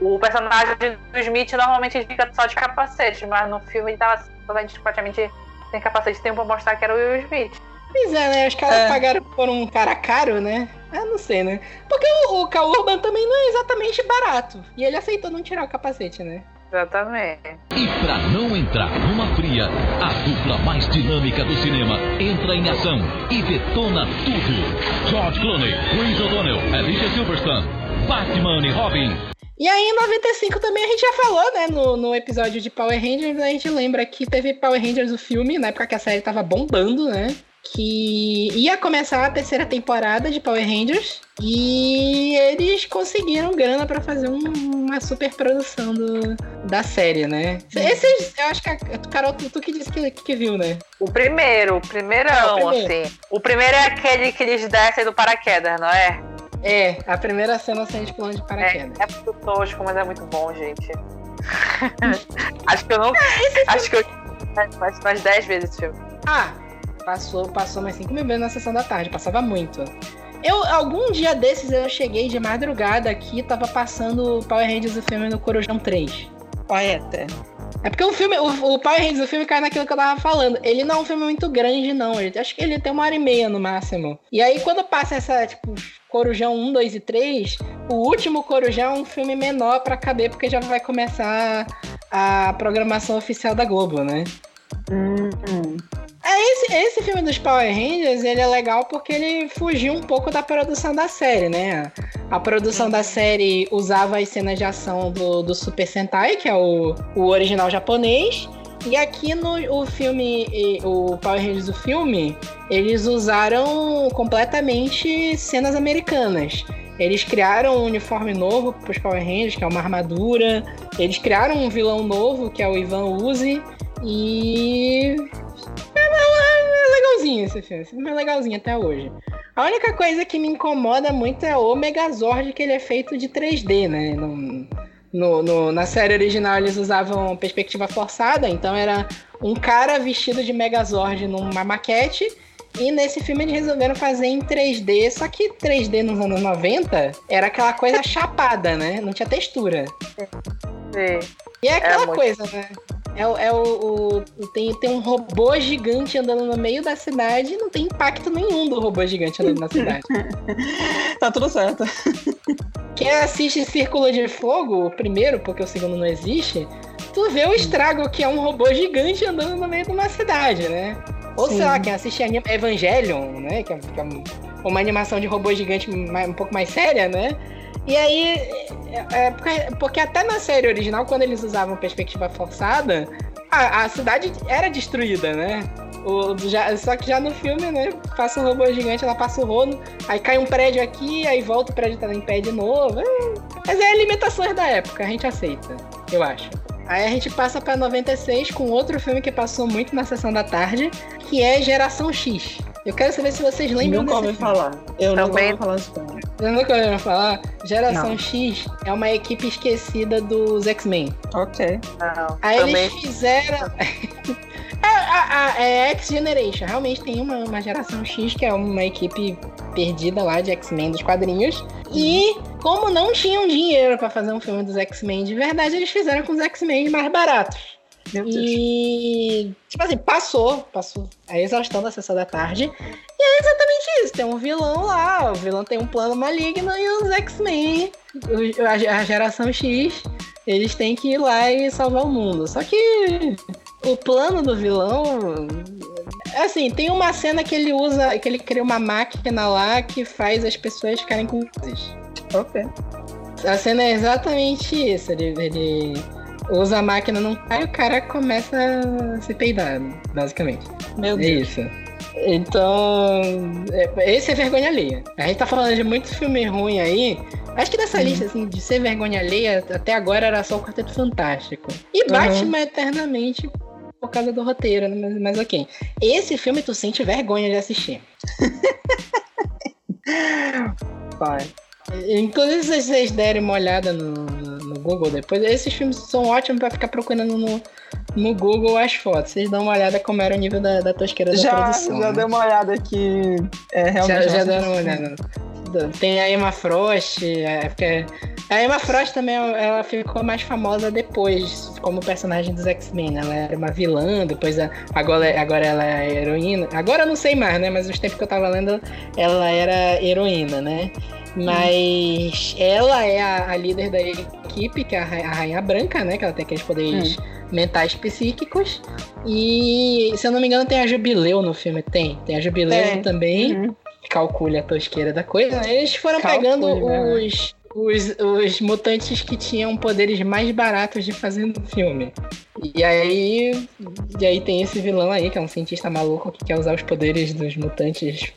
o personagem do Smith normalmente fica só de capacete, mas no filme ele tava totalmente praticamente sem capacete, tem pra mostrar que era o Will Smith. Pois é, né? Os caras É. pagaram por um cara caro, né? Eu não sei, né? Porque o, o Cal Urban também não é exatamente barato. E ele aceitou não tirar o capacete, né? Exatamente. E pra não entrar numa fria, a dupla mais dinâmica do cinema entra em ação e detona tudo. George Clooney, Chris O'Donnell, Alicia Silverstone, Batman e Robin. E aí, em 95 também a gente já falou, né? No, no episódio de Power Rangers, a gente lembra que teve Power Rangers, o filme, na época que a série tava bombando, né? Que ia começar a terceira temporada de Power Rangers. E eles conseguiram grana pra fazer um- uma super produção do, da série, né? Esses, eu acho que a Carol, tu, tu que disse que, que viu, né? O primeiro, o primeirão, Ah, o primeiro. assim. O primeiro é aquele que eles descem do paraquedas, não é? É, a primeira cena sem de pulando de É, paraquedas. é muito tosco, mas é muito bom, gente. acho que eu não. acho que eu mais umas 10 vezes esse filme. Ah, passou, passou mais 5 mil vezes na sessão da tarde, passava muito. Eu, algum dia desses, eu cheguei de madrugada aqui, tava passando o Power Rangers o filme no Corujão 3. Poeta. É porque o filme, o, o Power Rangers, o filme cai naquilo que eu tava falando. Ele não é um filme muito grande, não. Ele, acho que ele tem uma hora e meia no máximo. E aí, quando passa essa, tipo, Corujão 1, 2 e 3, o último Corujão é um filme menor pra caber, porque já vai começar a programação oficial da Globo, né? É, esse, esse filme dos Power Rangers, ele é legal porque ele fugiu um pouco da produção da série, né? A produção da série usava as cenas de ação do, do Super Sentai, que é o, o original japonês. E aqui no o filme, o Power Rangers, o filme, eles usaram completamente cenas americanas. Eles criaram um uniforme novo para os Power Rangers, que é uma armadura. Eles criaram um vilão novo, que é o Ivan Uzi. E é, é- é legalzinho esse filme. É legalzinho até hoje. A única coisa que me incomoda muito é o Megazord, que ele é feito de 3D, né? No, no- no- na série original eles usavam perspectiva forçada, então era um cara vestido de Megazord numa maquete. E nesse filme eles resolveram fazer em 3D, só que 3D nos anos 90 era aquela coisa chapada, né? Não tinha textura. Sim. E é aquela muito. coisa, né? É, é o, o- tem, tem um robô gigante andando no meio da cidade e não tem impacto nenhum do robô gigante andando na cidade. Tá tudo certo. Quem assiste Círculo de Fogo, o primeiro, porque o segundo não existe, tu vê o estrago que é um robô gigante andando no meio de uma cidade, né? Ou sei Sim. lá, quem assiste Evangelion, né? Que é, que é um- uma animação de robô gigante mais- um pouco mais séria, né? E aí, é, é porque, porque até na série original, quando eles usavam perspectiva forçada, a, a cidade era destruída, né? O, já- só que já no filme, né? Passa um robô gigante, ela passa o rodo, aí cai um prédio aqui, aí volta o prédio tá em pé de novo. É, mas é limitações da época, a gente aceita, eu acho. Aí a gente passa pra 96 com outro filme que passou muito na sessão da tarde, que é Geração X. Eu quero saber se vocês lembram Nunca desse ouvi filme. falar. Eu nunca Também. ouvi falar desse filme. Vocês nunca ouviram falar? Geração Não. X é uma equipe esquecida dos X-Men. Ok. Não. Aí Também. eles fizeram. é, a, a- é X Generation. Realmente tem uma, uma geração X que é uma equipe perdida lá de X-Men dos quadrinhos. E como não tinham dinheiro pra fazer um filme dos X-Men de verdade, eles fizeram com os X-Men mais baratos. Meu Deus. E, tipo assim, passou, passou a exaustão da sessão da tarde. E é exatamente isso: tem um vilão lá, o vilão tem um plano maligno e os X-Men, a, geração X, eles têm que ir lá e salvar o mundo. Só que o plano do vilão. Assim, tem uma cena que ele usa, que ele cria uma máquina lá que faz as pessoas ficarem com coisas. Ok. A cena é exatamente isso. Ele, ele usa a máquina cara e o cara começa a se peidar, basicamente. Meu É Deus. isso. Então, é- esse é vergonha alheia. A gente tá falando de muito filme ruim aí. Acho que dessa lista, assim, de ser vergonha alheia, até agora era só o Quarteto Fantástico. E Uhum. Batman eternamente por causa do roteiro, né? mas, mas ok. Esse filme tu sente vergonha de assistir. Pai. Inclusive, se vocês derem uma olhada no, no- no Google depois, esses filmes são ótimos pra ficar procurando no, no Google as fotos. Vocês dão uma olhada como era o nível da, da tosqueira da Já, produção. já né? dei uma olhada aqui. É, Já, realmente. já nossa, deram uma olhada. Tem a Emma Frost. é, porque a Emma Frost também ela ficou mais famosa depois, como personagem dos X-Men. Ela era uma vilã, depois a- agora, agora ela é heroína. Agora eu não sei mais, né? Mas nos tempos que eu tava lendo, ela era heroína, né? Mas ela é a, a líder da equipe, que é a, Ra- a Rainha Branca, né? Que ela tem aqueles poderes mentais psíquicos. E, se eu não me engano, tem a Jubileu no filme. Tem. Tem a Jubileu Tem. também Uhum. calcule a tosqueira da coisa, eles foram Calcule, pegando né? os, os, os mutantes que tinham poderes mais baratos de fazer no filme. E aí, e aí tem esse vilão aí, que é um cientista maluco que quer usar os poderes dos mutantes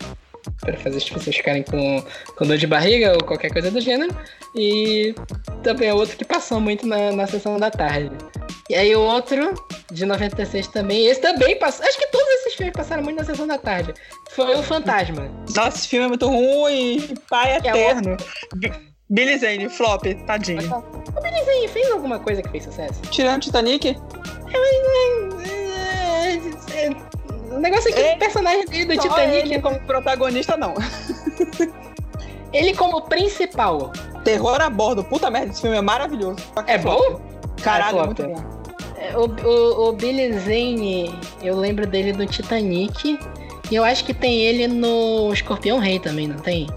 para fazer as pessoas ficarem com, com dor de barriga ou qualquer coisa do gênero. E também é outro que passou muito na, na sessão da tarde. E aí o outro, de 96 também, esse também passou. Acho que todos esses filmes passaram muito na sessão da tarde. Foi o Fantasma. Nossa, esse filme é muito ruim. Pai É eterno. B- Billy Zane, flop, tadinho. Sim, fez alguma coisa que fez sucesso. Tirando Titanic, O negócio é que Ele- o personagem dele do Titanic, ele como protagonista, não. ele como principal. Terror a bordo. Puta merda, esse filme é maravilhoso. Que É bom? Caralho, É é muito bom. É, O, o, o Billy Zane, eu lembro dele do Titanic. E eu acho que tem ele no Escorpião Rei também, não tem?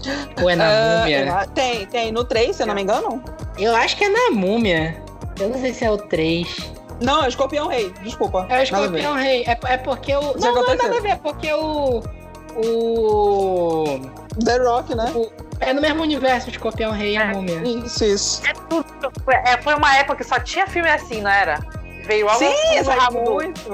Ou é na Ah, Múmia? tem, tem. No 3, se eu não me engano. Eu acho que é na Múmia. Eu não sei se é o 3. Não, é Escorpião Rei. Desculpa. É o. Escorpião Rei. É, é porque o. Não, não é aconteceu. nada a ver. É porque o. O. The Rock, né? É no mesmo universo, o Escorpião Rei e a Múmia. Isso, isso. É tudo. Foi, é, foi uma época que só tinha filme assim, não era? Veio algo Sim, é do- muito.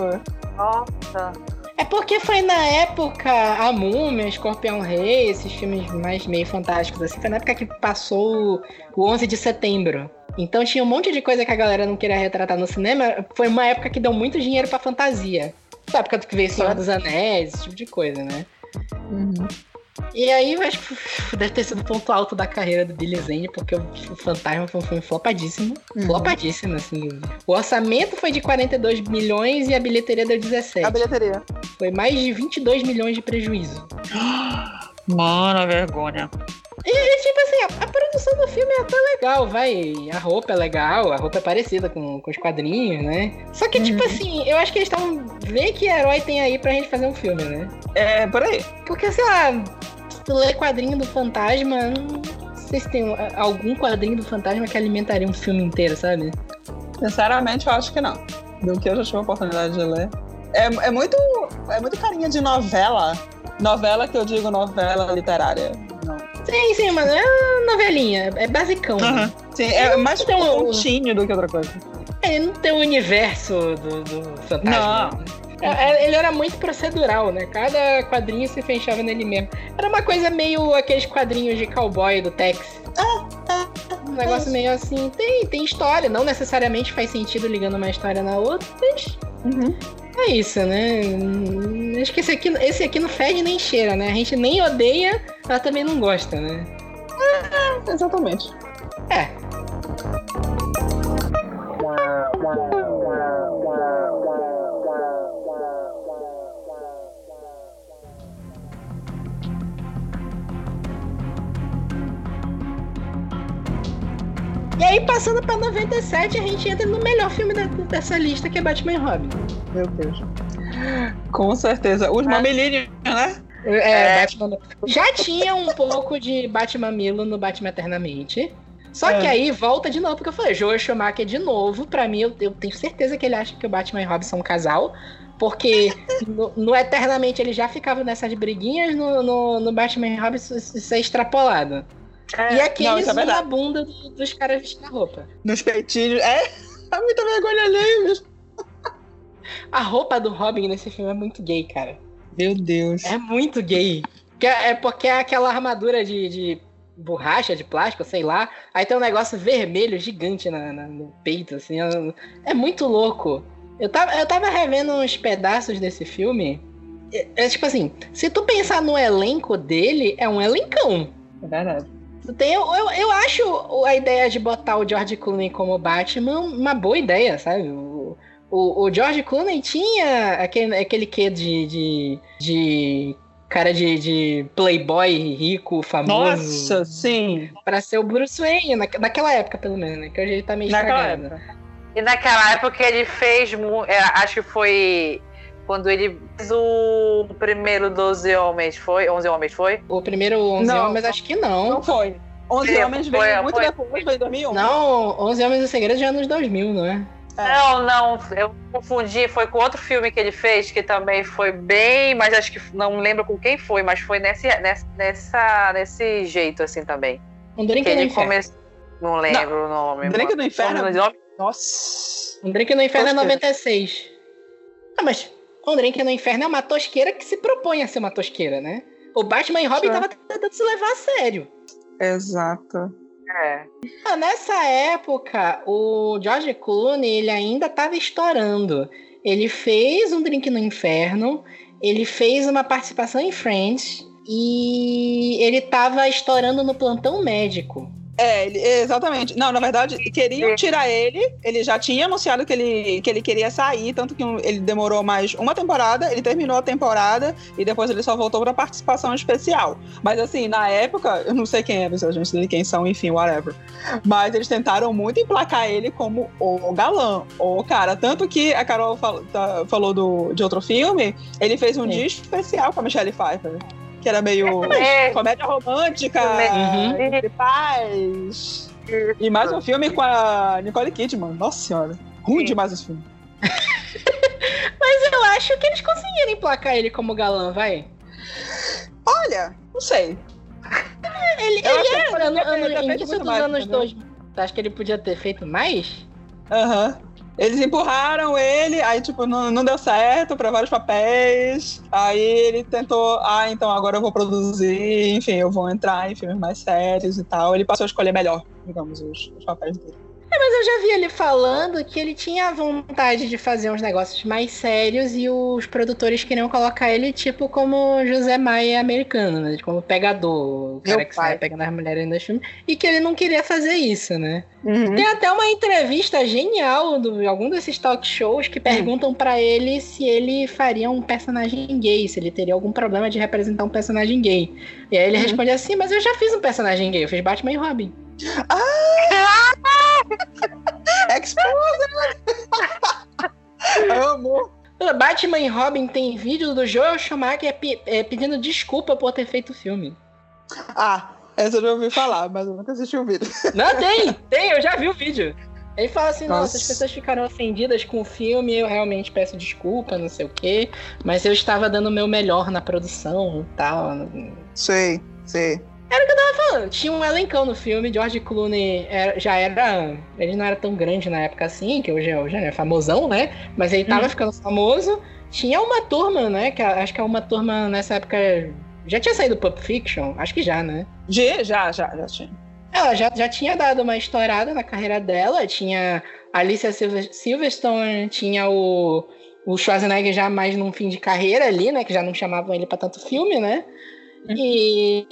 Nossa. É porque foi na época a Múmia, Escorpião Rei, esses filmes mais meio fantásticos, assim, foi na época que passou o 11 de setembro. Então tinha um monte de coisa que a galera não queria retratar no cinema. Foi uma época que deu muito dinheiro pra fantasia. Foi a época que veio Senhor dos Anéis, esse tipo de coisa, né? Uhum. E aí eu acho que deve ter sido o ponto alto da carreira do Billy Zane, porque o Fantasma foi um filme flopadíssimo. Uhum. Flopadíssimo, assim. O orçamento foi de 42 milhões e a bilheteria deu 17. A bilheteria. Foi mais de 22 milhões de prejuízo. Mano, vergonha. E, tipo assim, a, a produção do filme é até legal, vai. A roupa é legal, a roupa é parecida com, com os quadrinhos, né? Só que, tipo assim, eu acho que eles estavam. Vê que herói tem aí pra gente fazer um filme, né? É, por aí. Porque, sei lá, se tu lê quadrinho do fantasma, não sei se tem algum quadrinho do fantasma que alimentaria um filme inteiro, sabe? Sinceramente, eu acho que não. Do que eu já tive a oportunidade de ler. É, é muito. É muito carinha de novela. Novela que eu digo novela literária. Não. Sim, sim, mano, é novelinha, é basicão. né? Sim, é mais tem um pontinho do que outra coisa. Ele não tem o universo do, do fantasma. É, é, Ele era muito procedural, né? Cada quadrinho se fechava nele mesmo. Era uma coisa meio aqueles quadrinhos de cowboy do Tex. Um negócio meio assim. Tem, tem história, não necessariamente faz sentido ligando uma história na outra, mas Uhum. É isso, né? Acho que esse aqui, esse aqui não fede nem cheira, né? A gente nem odeia, mas também não gosta, né? Exatamente. É. E aí, passando pra 97, a gente entra no melhor filme da- dessa lista, que é Batman e Robin. Meu Deus. Com certeza. Os mamilinhos, né? É, Batman. Já tinha um pouco de Batman Milo no Batman Eternamente. Só É. que aí volta de novo, porque eu falei, Joel Schumacher de novo, pra mim, eu, eu tenho certeza que ele acha que o Batman e Robin são um casal. Porque no, no Eternamente ele já ficava nessas briguinhas, no, no, no Batman e Robin isso, isso é extrapolado. É, e aquele não, isso é bunda do- dos caras vestindo a roupa. Nos peitinhos. É, é muita vergonha alheia mesmo. A roupa do Robin nesse filme é muito gay, cara. Meu Deus. É muito gay. Que É é porque é aquela armadura de, de borracha, de plástico, sei lá. Aí tem um negócio vermelho gigante na- na- no peito, assim. É, é muito louco. Eu tava, eu tava revendo uns pedaços desse filme. É, é tipo assim, se tu pensar no elenco dele, é um elencão. É verdade. Tem, eu, eu, eu acho a ideia de botar o George Clooney como Batman uma boa ideia, sabe? O, o, o George Clooney tinha aquele, aquele quê de, de, de cara de, de playboy rico, famoso, Nossa, sim. pra ser o Bruce Wayne, na, naquela época pelo menos, né? Que hoje ele tá meio Naquela estragado. época. E naquela época ele fez. é, acho que foi quando ele fez o primeiro 12 Homens, foi? 11 Homens, foi? O primeiro 11 Não. Homens, acho que não. Não foi. 11 Foi, Homens foi, veio muito foi. depois, foi em 2001. Não, 11 Homens e Segredos já é nos 2000, não é? É. Não, não, eu confundi, foi com outro filme que ele fez, que também foi bem, mas acho que não lembro com quem foi, mas foi nesse, nessa, nessa, nesse jeito assim também. Um drink Que no ele inferno. começou. Não lembro o nome. Drink mano. do Inferno? Nome? Nossa. Um Drink no Inferno é Tosqueira. 96. Ah, mas Um Drink no Inferno é uma tosqueira que se propõe a ser uma tosqueira, né? O Batman e Robin tava tentando se levar a sério. Exato. É. Ah, Nessa época, o George Clooney ele ainda estava estourando. Ele fez um Drink no Inferno, ele fez uma participação em Friends e ele estava estourando no plantão médico. É, ele- exatamente. Não, na verdade, queriam tirar ele. Ele já tinha anunciado que ele, que ele queria sair, tanto que um- ele demorou mais uma temporada. Ele terminou a temporada e depois ele só voltou pra participação especial. Mas assim, na época, eu não sei quem é os agentes dele, quem são, enfim, whatever. Mas eles tentaram muito emplacar ele como o galã, o cara. Tanto que a Carol fal- tá- falou do, de outro filme, ele fez um Sim. dia especial com a Michelle Pfeiffer. Que era meio É, comédia romântica, Uhum. de paz. E mais um filme com a Nicole Kidman. Nossa senhora. Ruim demais esse filme. Mas eu acho que eles conseguiram emplacar ele como galã, vai. Olha, não sei. Ele, Eu ele acho que era no, ano- início dos mais, anos entendeu? 2000. Tu acha que ele podia ter feito mais? Aham. Eles empurraram ele, aí, tipo, não, não deu certo pra vários papéis. Aí ele tentou, ah, então agora eu vou produzir, enfim, eu vou entrar em filmes mais sérios e tal. Ele passou a escolher melhor, digamos, os, os papéis dele. Mas eu já vi ele falando que ele tinha vontade de fazer uns negócios mais sérios e os produtores queriam colocar ele tipo como José Maia americano, né? Como pegador, o cara Meu que pai. sai pegando as mulheres no filme. E que ele não queria fazer isso, né? Uhum. Tem até uma entrevista genial de algum desses talk shows que perguntam pra ele se ele faria um personagem gay, se ele teria algum problema de representar um personagem gay. E aí ele Uhum. responde assim: Mas eu já fiz um personagem gay, eu fiz Batman e Robin. Exposed! Amo! Batman e Robin tem vídeo do Joel Schumacher é, pedindo desculpa por ter feito o filme. Ah, essa eu já ouvi falar, mas eu nunca assisti o vídeo. Não, tem, tem, eu já vi o vídeo. Ele fala assim, nossa, Nossa. as pessoas ficaram ofendidas com o filme, eu realmente peço desculpa, não sei o quê, mas eu estava dando o meu melhor na produção e tal. Sei, sei. Falando, Tinha um elencão no filme, George Clooney era- já era. Ele não era tão grande na época assim, que hoje, é- hoje é famosão, né? Mas ele tava ficando famoso. Tinha uma turma, né? Que acho que é uma turma nessa época. Já tinha saído Pulp Fiction? Acho que já, né? G, já, já, já tinha. Ela já, já tinha dado uma estourada na carreira dela. Tinha Alicia Silver- Silverstone, tinha o, o Schwarzenegger já mais num fim de carreira ali, né? Que já não chamavam ele pra tanto filme, né? E.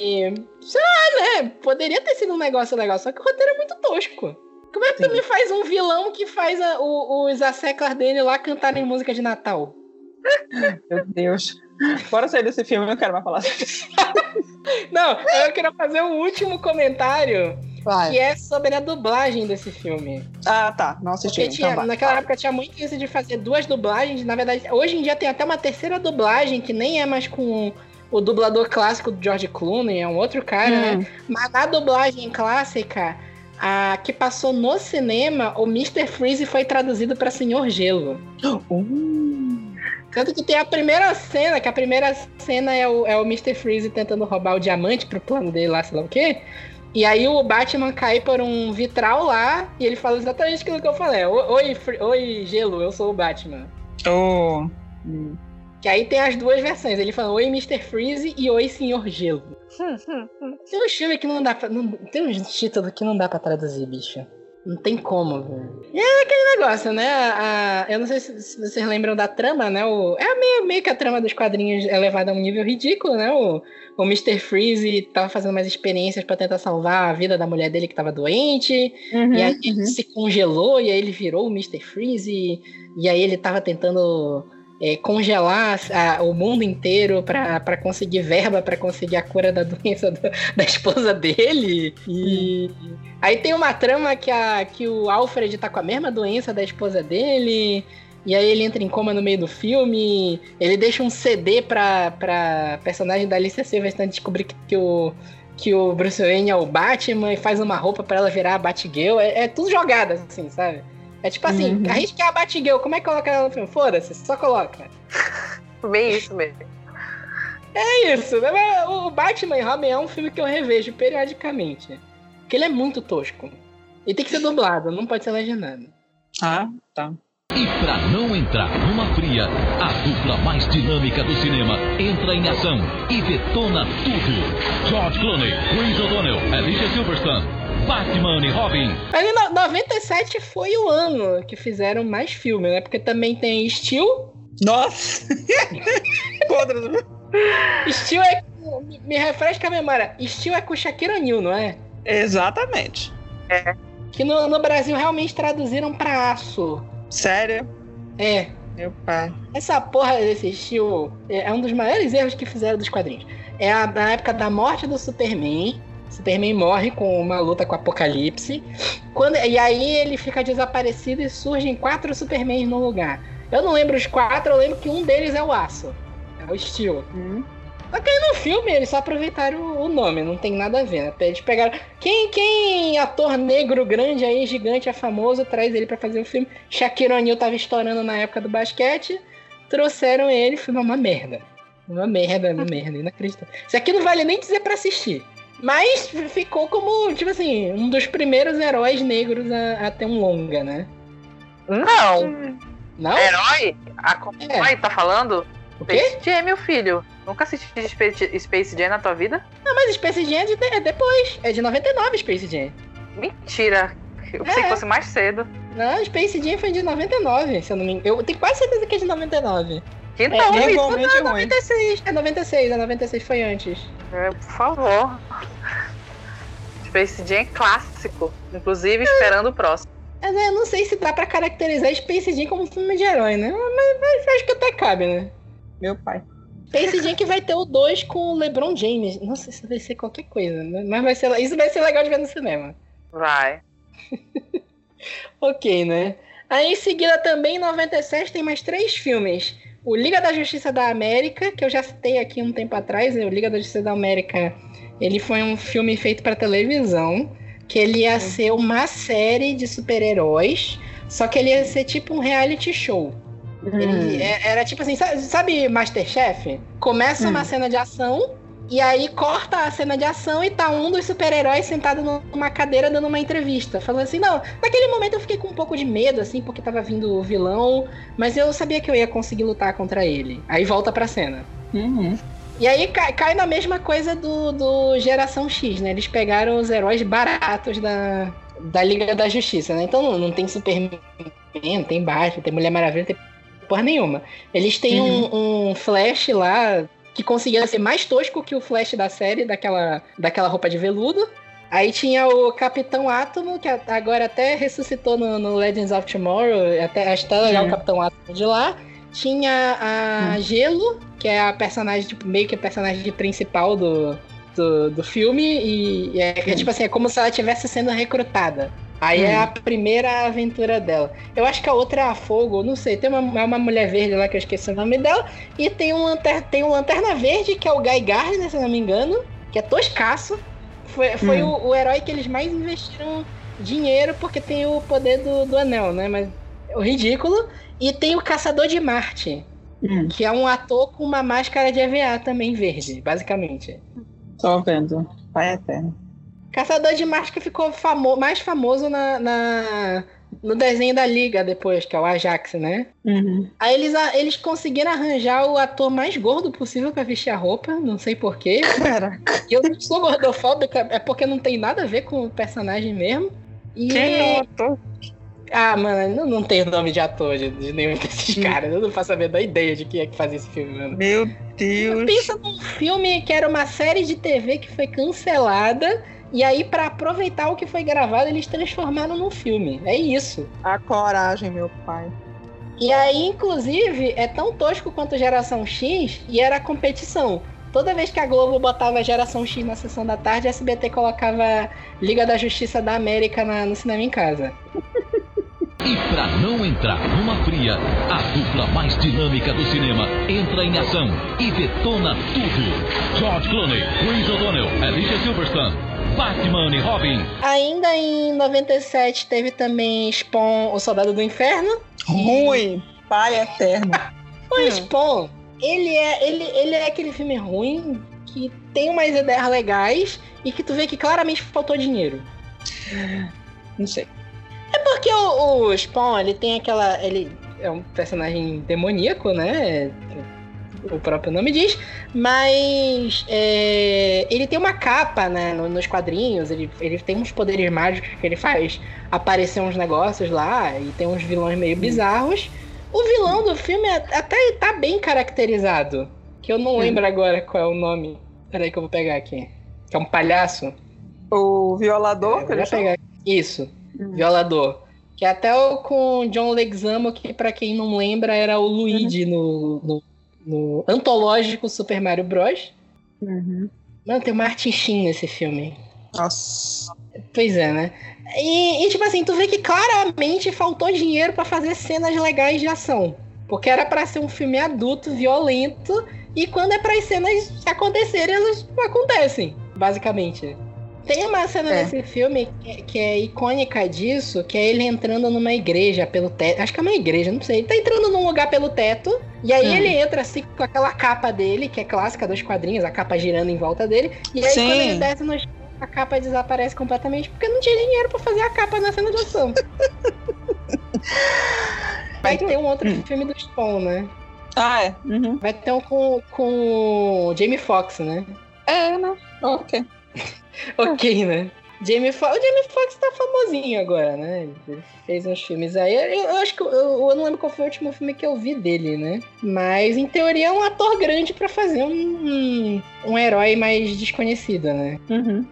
Sei lá, né? Poderia ter sido um negócio legal, só que o roteiro é muito tosco. Como é que tu Sim. me faz um vilão que faz a- o- os asseclas dele lá cantarem música de Natal? Meu Deus. Bora sair desse filme, eu não quero mais falar sobre isso. Não, eu queria fazer um último comentário. Vai. que é sobre a dublagem desse filme. Ah, tá. Não assisti. Porque tinha, Então vai. naquela época tinha muito isso de fazer duas dublagens. Na verdade, hoje em dia tem até uma terceira dublagem que nem é mais com o dublador clássico do George Clooney, é um outro cara, né? Hum. Mas na dublagem clássica, a que passou no cinema, o Mr. Freeze foi traduzido pra Senhor Gelo. Uh, Tanto que tem a primeira cena, que a primeira cena é o, é o Mr. Freeze tentando roubar o diamante pro plano dele lá, sei lá o quê. E aí o Batman cai por um vitral lá e ele fala exatamente aquilo que eu falei. "O- Oi, Oi Gelo, eu sou o Batman. oh. Hum. Que aí tem as duas versões. Ele fala Oi, Mr. Freeze e Oi, Senhor Gelo. Tem um filme que não dá pra. Não, tem um título que não dá pra traduzir, bicho. Não tem como, velho. E é aquele negócio, né? A- eu não sei se, se vocês lembram da trama, né? O, é meio, meio que a trama dos quadrinhos é levada a um nível ridículo, né? O, o Mr. Freeze tava fazendo umas experiências pra tentar salvar a vida da mulher dele que tava doente. Uhum, E aí ele uhum. se congelou e aí ele virou o Mr. Freeze. E, e aí ele tava tentando é, congelar a- o mundo inteiro pra pra conseguir verba, pra conseguir a cura da doença da, da esposa dele. E aí tem uma trama que, a, que o Alfred tá com a mesma doença da esposa dele. E aí ele entra em coma no meio do filme. Ele deixa um CD pra, pra personagem da Alicia Silverstone descobrir que, que o que o Bruce Wayne é o Batman e faz uma roupa pra ela virar a Batgirl. É, é tudo jogada, assim, sabe? É tipo assim, Uhum. a gente quer a Batgirl, como é que coloca ela no filme? Foda-se, só coloca. Bem isso mesmo. É isso, né? Mas O Batman e Robin é um filme que eu revejo periodicamente. Porque ele é muito tosco. E tem que ser dublado, não pode ser legendado. Ah, tá. E pra não entrar numa fria, a dupla mais dinâmica do cinema entra em ação e detona tudo. George Clooney, Chris O'Donnell, Alicia Silverstone, Batman e Robin. Mas em no- 97 foi o ano que fizeram mais filme, né? Porque também tem Steel. Nossa! Podre. Steel é. Me, me refresca a memória. Steel é com Shakira O'Neal, não é? Exatamente. Que no, no Brasil realmente traduziram pra aço. Sério? É. Meu pai. Essa porra desse estilo é é um dos maiores erros que fizeram dos quadrinhos. É a, na época da morte do Superman. Superman morre com uma luta com o Apocalipse. Quando, e aí ele fica desaparecido e surgem quatro Supermans no lugar. Eu não lembro os quatro, eu lembro que um deles é o Aço. É o Steel. Hum. Só que aí no filme eles só aproveitaram o- nome, não tem nada a ver, né? Eles pegaram. Quem, quem ator negro grande aí, gigante, é famoso, traz ele pra fazer o filme. Shaquille O'Neal tava estourando na época do basquete, trouxeram ele, é uma merda. Uma merda, uma merda, inacreditável. Isso aqui não vale nem dizer pra assistir. Mas ficou como, tipo assim, um dos primeiros heróis negros a, a ter um longa, né? Não. Não? Herói? A É. Ai, tá falando? O quê? Space Jam, meu filho. Nunca assisti Space, Space Jam na tua vida? Não, mas Space Jam é, de, é depois. É de 99 Space Jam. Mentira. Eu pensei É. que fosse mais cedo. Não, Space Jam foi de 99, se eu não me engano. Eu tenho quase certeza que é de 99. Que É, não, é Vitor. igualmente ruim. 96, é 96, é 96 foi antes. É, por favor. Space Jam é clássico. Inclusive, esperando o próximo. Mas é, eu não sei se dá pra caracterizar Space Jam como filme de herói, né? Mas, mas acho que até cabe, né? Meu pai. Space Jam que vai ter o 2 com o LeBron James. Não sei se vai ser qualquer coisa, né? Mas vai ser, isso vai ser legal de ver no cinema. Vai. Ok, né? Aí em seguida também, em 97, tem mais três filmes. O Liga da Justiça da América, que eu já citei aqui um tempo atrás, né? o Liga da Justiça da América, ele foi um filme feito para televisão, que ele ia ser uma série de super-heróis, só que ele ia ser tipo um reality show. Ele é- era tipo assim, sabe, sabe Masterchef? Começa Hum. uma cena de ação, e aí corta a cena de ação e tá um dos super-heróis sentado numa cadeira dando uma entrevista. Falando assim, não, naquele momento eu fiquei com um pouco de medo, assim, porque tava vindo o vilão, mas eu sabia que eu ia conseguir lutar contra ele. Aí volta pra cena. Uhum. E aí cai, cai na mesma coisa do, do Geração X, né? Eles pegaram os heróis baratos da, da Liga da Justiça, né? Então não, não tem Superman, não tem Batman, tem Mulher Maravilha, não tem porra nenhuma. Eles têm um, um Flash lá que conseguia ser mais tosco que o Flash da série, daquela, daquela roupa de veludo. Aí tinha o Capitão Átomo, que a- agora até ressuscitou no, no Legends of Tomorrow, até acho até legal Hum. o Capitão Átomo de lá. Tinha a Gelo, que é a personagem, tipo, meio que a personagem principal do, do, do filme e, e é, é tipo assim, é como se ela estivesse sendo recrutada. Aí é a primeira aventura dela. Eu acho que a outra é a Fogo, não sei. Tem uma, é uma mulher verde lá que eu esqueci o nome dela. E tem um, lanter, tem um Lanterna Verde, que é o Guy Gardner, se eu não me engano. Que é toscaço. Foi, foi Hum. o, o herói que eles mais investiram dinheiro, porque tem o poder do, do anel, né? Mas é o ridículo. E tem o Caçador de Marte, Hum, que é um ator com uma máscara de EVA também verde, basicamente. tô vendo. Pai eterno. Caçador de que ficou famo mais famoso na, na- no desenho da Liga depois, que é o Ajax, né? Uhum. Aí eles, a- eles conseguiram arranjar o ator mais gordo possível pra vestir a roupa, não sei porquê. Caraca. E eu não sou gordofóbica, é porque não tem nada a ver com o personagem mesmo. E... Quem é o ator? Ah, mano, não, não tem nome de ator de, de nenhum desses Hum. caras. Eu não faço a menor ideia de quem é que fazia esse filme, mano. Meu Deus. Pensa num filme que era uma série de TV que foi cancelada. E aí, pra aproveitar o que foi gravado, eles transformaram num filme. É isso. A coragem, meu pai. E aí, inclusive, é tão tosco quanto Geração X e era competição. Toda vez que a Globo botava Geração X na sessão da tarde, a SBT colocava Liga da Justiça da América na- no cinema em casa. E pra não entrar numa fria, a dupla mais dinâmica do cinema entra em ação e detona tudo. George Clooney, Chris O'Donnell, Alicia Silverstone, Batman e Robin. Ainda em 97 teve também Spawn, O Soldado do Inferno. Ruim. Pai eterno. O Spawn, ele é, ele, ele é aquele filme ruim que tem umas ideias legais e que tu vê que claramente faltou dinheiro. Não sei. É porque o, o Spawn, ele tem aquela. Ele é um personagem demoníaco, né? O próprio nome diz. Mas é, ele tem uma capa, né? no- nos quadrinhos. Ele, ele tem uns poderes mágicos que ele faz aparecer uns negócios lá. E tem uns vilões meio bizarros. O vilão do filme é- até tá bem caracterizado. Que eu não lembro agora qual é o nome. Peraí que eu vou pegar aqui. Que é um palhaço. O violador, É, vou pegar. Isso. Hum. Violador. Que é até o com John Leguizamo, que pra quem não lembra era o Luigi no, no, no antológico Super Mario Bros. Uhum. Mano, tem o Martin Sheen nesse filme. Nossa. Pois é, né? E, e, tipo assim, tu vê que claramente faltou dinheiro pra fazer cenas legais de ação. Porque era pra ser um filme adulto, violento, e quando é para as cenas acontecerem, elas acontecem, basicamente. Tem uma cena É. nesse filme que, é- que é icônica disso, que é ele entrando numa igreja pelo teto. Acho que é uma igreja, não sei. Ele tá entrando num lugar pelo teto, e aí Hum. ele entra assim com aquela capa dele, que é clássica dos quadrinhos, a capa girando em volta dele. E aí Sim. quando ele desce no chão, a capa desaparece completamente, porque não tinha dinheiro pra fazer a capa na cena de ação. Vai ter um outro Hum. filme do Spawn, né? Ah, é. Uhum. Vai ter um com, com o Jamie Foxx, né? É, né? Ok. Ok, né? Jamie Fo- o Jamie Foxx tá famosinho agora, né? Ele fez uns filmes aí. Eu, eu acho que eu, eu não lembro qual foi o último filme que eu vi dele, né? Mas em teoria é um ator grande pra fazer um, um, herói mais desconhecido, né? Uhum.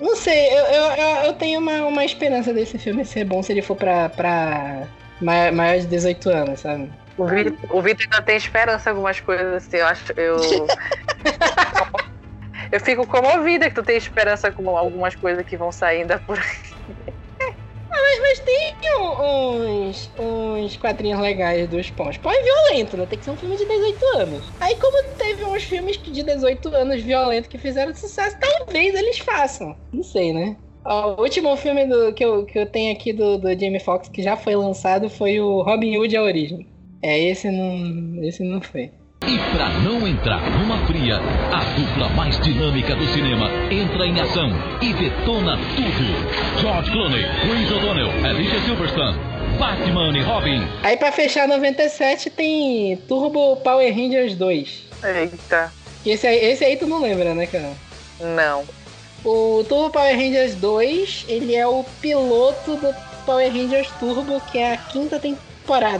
Não sei, eu, eu, eu, tenho uma, uma esperança desse filme ser bom se ele for pra, pra ma- maior de 18 anos, sabe? O Vitor, o Vitor ainda tem esperança em algumas coisas, assim, eu acho. Eu, eu fico comovida que tu tem esperança com algumas coisas que vão sair ainda por aí. Mas tem um- uns, uns quadrinhos legais do Spawn. Spawn é violento, né? Tem que ser um filme de 18 anos. Aí, como teve uns filmes de 18 anos violentos que fizeram sucesso, talvez eles façam. Não sei, né? O último filme do- que, eu, que eu tenho aqui do, do Jamie Foxx que já foi lançado foi o Robin Hood A Origem. É, esse não, esse não foi. E pra não entrar numa fria, a dupla mais dinâmica do cinema entra em ação e detona tudo. George Clooney, Chris O'Donnell, Alicia Silverstone, Batman e Robin. Aí, pra fechar 97, tem Turbo Power Rangers 2. Eita, Esse aí, esse aí tu não lembra, né, cara? não. O Turbo Power Rangers 2, ele é o piloto do Power Rangers Turbo, que é a quinta temporada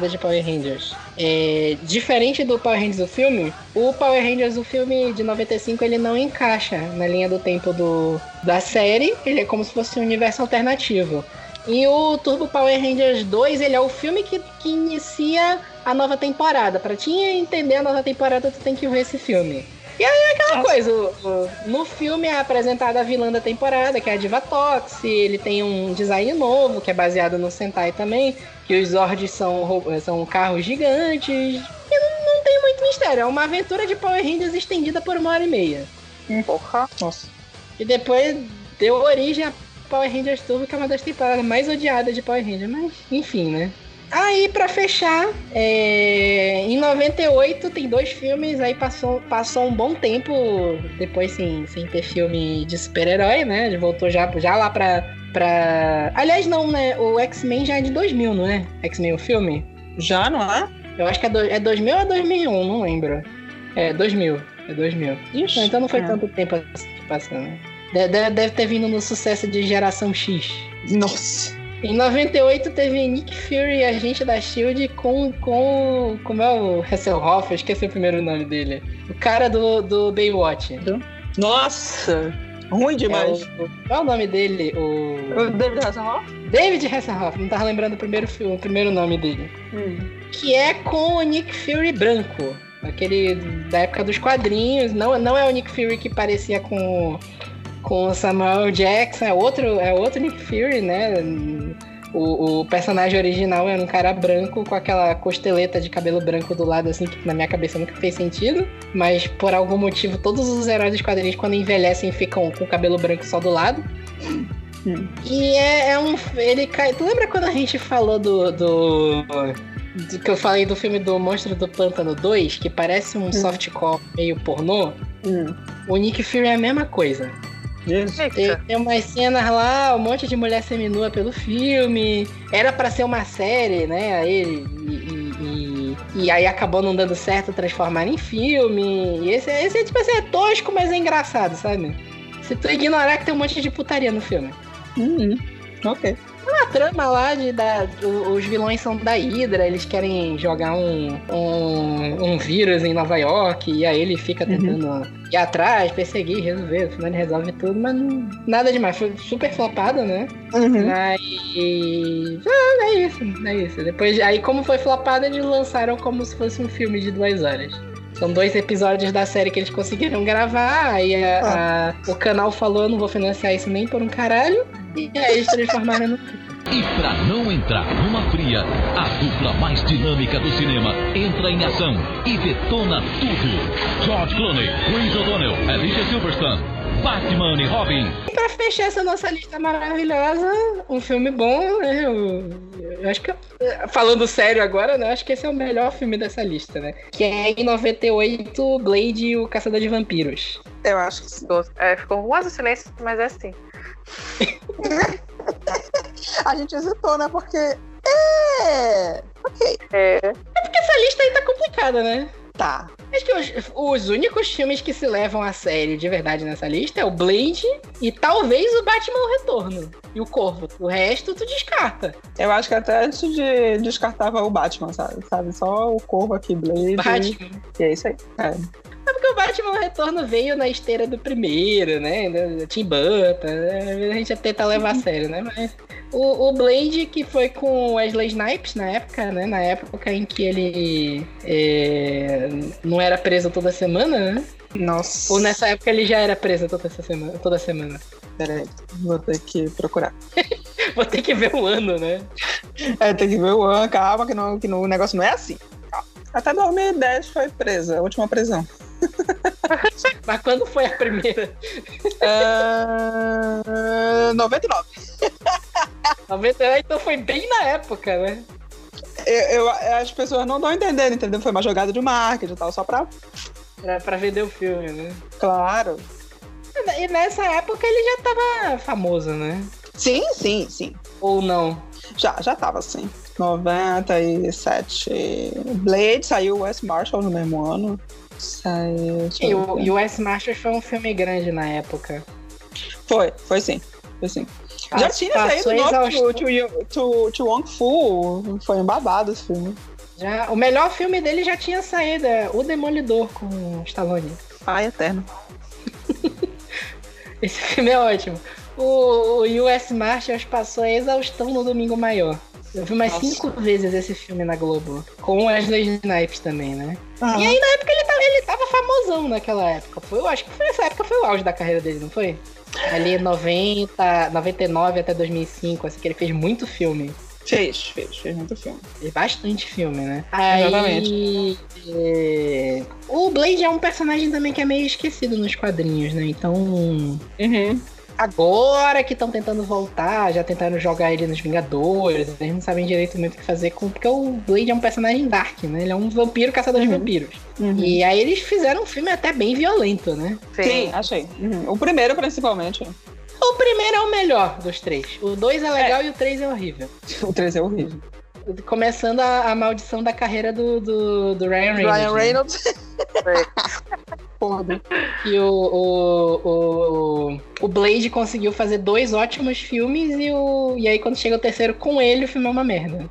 de Power Rangers. É, diferente do Power Rangers do filme, o Power Rangers do filme de 95 ele não encaixa na linha do tempo do, da série, ele é como se fosse um universo alternativo. E o Turbo Power Rangers 2, ele é o filme que, que inicia a nova temporada. Pra te entender a nova temporada, tu tem que ver esse filme. E aí é aquela coisa, no filme é apresentada a vilã da temporada, que é a Diva Tox, ele tem um design novo, que é baseado no Sentai também, que os Zords são, são carros gigantes, e não, não tem muito mistério, é uma aventura de Power Rangers estendida por uma hora e meia. Porra. Nossa. E depois deu origem a Power Rangers Turbo, que é uma das temporadas mais odiadas de Power Rangers, mas enfim, né? Aí, pra fechar, é, em 98 tem dois filmes, aí passou, passou um bom tempo depois sem, sem ter filme de super-herói, né? Ele voltou já, já lá pra, pra. Aliás, não, né? O X-Men já é de 2000, não é? X-Men o filme? Já, não é? Eu acho que é, do, é 2000 ou é 2001, não lembro. É 2000, é 2000. Ixi, Então não foi é. tanto tempo assim que passando. De- de- Deve ter vindo no sucesso de Geração X. Nossa. Em 98 teve Nick Fury, agente da SHIELD, com, com... Como é o Hasselhoff? Eu esqueci o primeiro nome dele. O cara do, do Baywatch. Nossa. Ruim É demais. o, qual é o nome dele? O... O David Hasselhoff? David Hasselhoff. Não tava lembrando o primeiro, filme, o primeiro nome dele. que é com o Nick Fury branco. Aquele da época dos quadrinhos. Não, não é o Nick Fury que parecia com, com o Samuel Jackson, é outro, é outro Nick Fury, né? O, o personagem original era um cara branco com aquela costeleta de cabelo branco do lado, assim, que na minha cabeça nunca fez sentido. Mas por algum motivo, todos os heróis dos quadrinhos, quando envelhecem, ficam com o cabelo branco só do lado. E é, é um. Ele cai. Tu lembra quando a gente falou do. do, do que eu falei do filme do Monstro do Pântano 2, que parece um softcore meio pornô? Hum. O Nick Fury é a mesma coisa. Jesus. Tem, tem umas cenas lá, um monte de mulher seminua pelo filme. Era pra ser uma série, né? Aí, e, e- e- aí acabou não dando certo transformar em filme. E esse, esse é tipo assim, é tosco, mas é engraçado, sabe? Se tu ignorar que tem um monte de putaria no filme. Hum. Ok. A trama lá de da, os vilões são da Hydra, eles querem jogar um, um, um vírus em Nova York, e aí ele fica tentando ir atrás, perseguir, resolver, no final ele resolve tudo, mas não- nada demais, foi super flopado, né? Uhum. Mas. Ah, é isso, é isso. Depois, aí, como foi flopado, eles lançaram como se fosse um filme de duas horas. São dois episódios da série que eles conseguiram gravar, aí a- a- o canal falou: eu não vou financiar isso nem por um caralho, e aí eles transformaram no E pra não entrar numa fria, a dupla mais dinâmica do cinema entra em ação e detona tudo. George Clooney, Chris O'Donnell, Alicia Silverstone, Batman e Robin. E pra fechar essa nossa lista maravilhosa, um filme bom, né? Eu, eu acho que, falando sério agora, né? eu Acho que esse é o melhor filme dessa lista, né? Que é em 98, Blade e o Caçador de Vampiros. Eu acho que é, ficou quase um silêncio, mas é assim. A gente hesitou, né? Porque. É. Ok. É, Porque essa lista aí tá complicada, né? Tá. Acho que os, os únicos filmes que se levam a sério de verdade nessa lista é o Blade e talvez o Batman o Retorno. E o Corvo. O resto tu descarta. Eu acho que até antes de descartava o Batman, sabe? sabe? Só o corvo aqui, Blade. Batman. E é isso aí. É. O Batman Retorno veio na esteira do primeiro, né? Tim Burton. né? A gente tenta levar a sério, né? Mas o, o Blade, que foi com Wesley Snipes na época, né? Na época em que ele é, não era preso toda semana, né? Nossa. Ou nessa época ele já era preso toda, essa semana, toda semana. Peraí, vou ter que procurar. Vou ter que ver o ano, né? É, tem que ver o ano, calma, que, não, que no, o negócio não é assim. Calma. Até 2010 foi presa, a última prisão. Mas quando foi a primeira? É... 99. 99, então foi bem na época, né? Eu, eu- as pessoas não estão entendendo, entendeu? Foi uma jogada de marketing e tal, só pra. Pra, pra vender o filme, né? Claro. E nessa época ele já tava famoso, né? Sim, sim, sim. Ou não? Já, já tava assim. 97. Blade saiu Wes Marshall no mesmo ano. Saiu. E o, e o Masters foi um filme grande na época. Foi, foi sim. Foi sim. Já tinha saído exausção. to, to, to, to Wong Fu. Foi um babado esse filme. Já, o melhor filme dele já tinha saído, é O Demolidor com o Stallone. Ai, eterno. Esse filme é ótimo. O, o US Marshals passou a exaustão no Domingo Maior. Eu vi mais Nossa. cinco vezes esse filme na Globo. Com o Wesley Snipes também, né? Ah, E aí na época ele tava, ele tava famosão naquela época. Foi, eu acho que foi nessa época foi o auge da carreira dele, não foi? Ali 90, 99 até 2005, assim, que ele fez muito filme. Fez, fez, fez muito filme. Fez bastante filme, né? Aí, Exatamente. é, O Blade é um personagem também que é meio esquecido nos quadrinhos, né? Então, Uhum. Agora que estão tentando voltar, já tentaram jogar ele nos Vingadores, eles não sabem direito muito o que fazer com. Porque o Blade é um personagem dark, né? Ele é um vampiro caçador de vampiros. Uhum. E aí eles fizeram um filme até bem violento, né? Sim, achei. Uhum. O primeiro, principalmente. O primeiro é o melhor dos três. O dois é legal e o três é horrível. O 3 é horrível. Começando a, a maldição da carreira do, do, do Ryan Reynolds. Ryan né? Foda. E o, o, o, o Blade conseguiu fazer dois ótimos filmes e, o, e aí quando chega o terceiro com ele, o filme é uma merda.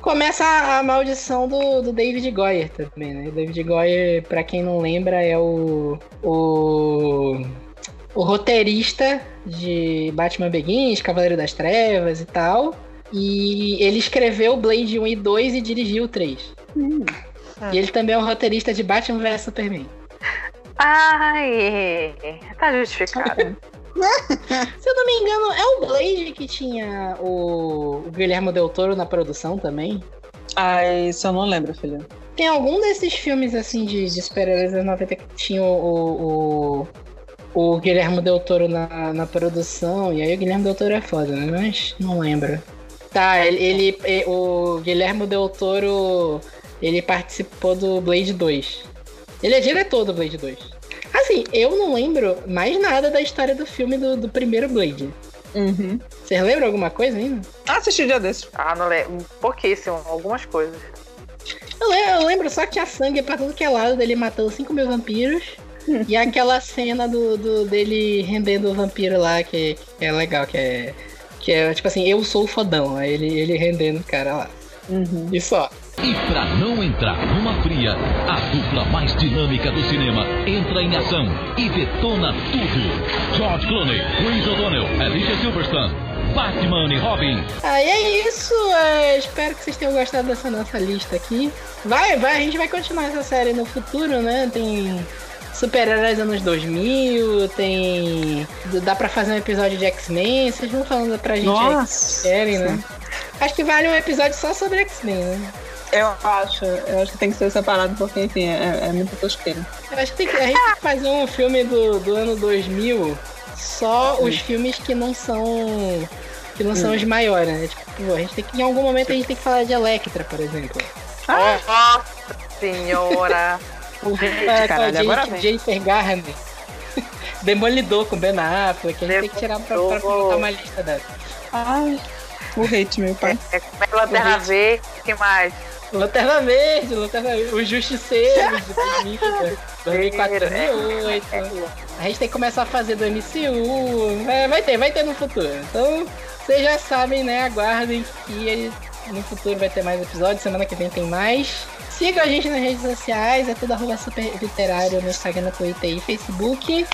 Começa a, a maldição do, do David Goyer também, né? David Goyer, pra quem não lembra, é o, o, o roteirista de Batman Begins, Cavaleiro das Trevas e tal. E ele escreveu Blade 1 e 2 e dirigiu o 3. Hum. E ele também é o roteirista de Batman vs Superman. Ai, tá justificado. Se eu não me engano, é o Blade que tinha o, o Guilherme Del Toro na produção também. Ai, isso eu não lembro, filha. Tem algum desses filmes assim de, de super-heróis anos 90 que tinha o, o, o Guilherme Del Toro na, na produção. E aí o Guilherme Del Toro é foda, né? Mas não lembro. Tá, ele, ele- o Guilherme Del Toro ele participou do Blade 2. Ele é diretor do Blade 2. Assim, eu não lembro mais nada da história do filme do, do primeiro Blade. Uhum. Vocês lembram alguma coisa ainda? Ah, assisti dia desses. Ah, não lembro. Pouquíssimo, algumas coisas. Eu le- eu lembro só que tinha sangue pra tudo que é lado, dele matando 5 mil vampiros. e aquela cena do, do- dele rendendo o vampiro lá, que, que é legal, que é. Que é tipo assim, eu sou o fodão. Aí ele, ele rendendo o cara lá. Uhum. E só. E pra não entrar numa fria, a dupla mais dinâmica do cinema entra em ação e detona tudo. George Clooney, Chris O'Donnell, Alicia Silverstone, Batman e Robin. Aí é isso. é, espero que vocês tenham gostado dessa nossa lista aqui. Vai, vai, a gente vai continuar essa série no futuro, né? Tem super-heróis anos 2000, tem. Dá pra fazer um episódio de X-Men. Vocês vão falando pra gente aí o que Nossa. querem, né? Acho que vale um episódio só sobre X-Men, né? Eu acho, eu acho que tem que ser separado porque, enfim, é, é muito tosqueiro. Eu acho que tem que- a gente tem que fazer um filme do, do ano 2000, só os filmes que não são. que não são os maiores, né? Tipo, a gente tem que, em algum momento a gente tem que falar de Electra, por exemplo. Nossa senhora. É, caralho, a agora vem. Jennifer Garner. Demolidor com Ben Affleck. A gente tem que tirar pra, pra Demolidor. colocar uma lista dessa. Ai, o hate, meu pai. É como é Lanterna Verde, o que mais? Lanterna Verde, Lanterna Verde. Os Justiceiros de 2000, 2004, 2008. A gente tem que começar a fazer do MCU. Vai, vai ter, vai ter no futuro. Então, vocês já sabem, né? Aguardem que no futuro vai ter mais episódios. Semana que vem tem mais. Sigam a gente nas redes sociais. É tudo arroba super literário no Instagram, no Twitter e Facebook.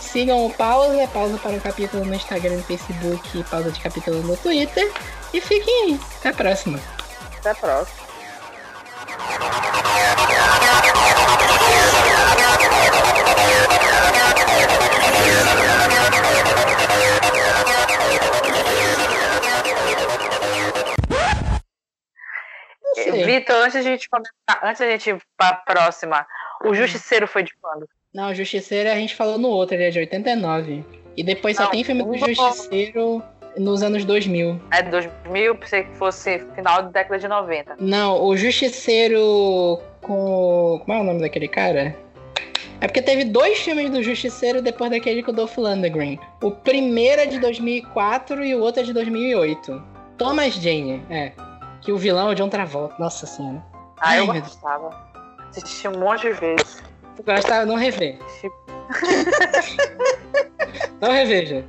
Sigam o Pausa, é pausa para um capítulo no Instagram e no Facebook, pausa de capítulo no Twitter. E fiquem aí. Até a próxima. Até a próxima. Sei. Vitor, antes de a gente começar, antes da gente ir pra próxima, o Justiceiro foi de quando? Não, o Justiceiro a gente falou no outro, ele é de 89. E depois só Não, tem filme do Justiceiro nos anos 2000. É 2000, pensei que fosse final da década de 90. Não, o Justiceiro com. Como é o nome daquele cara? É porque teve dois filmes do Justiceiro depois daquele com o Dolph Lundgren. O primeiro é de 2004 e o outro é de 2008. Thomas Jane, é. Que o vilão é o John Travolta. Nossa senhora. Ah, eu Ai, Deus. gostava. Assisti um monte de vezes. Eu gostava, não rever. não reveja.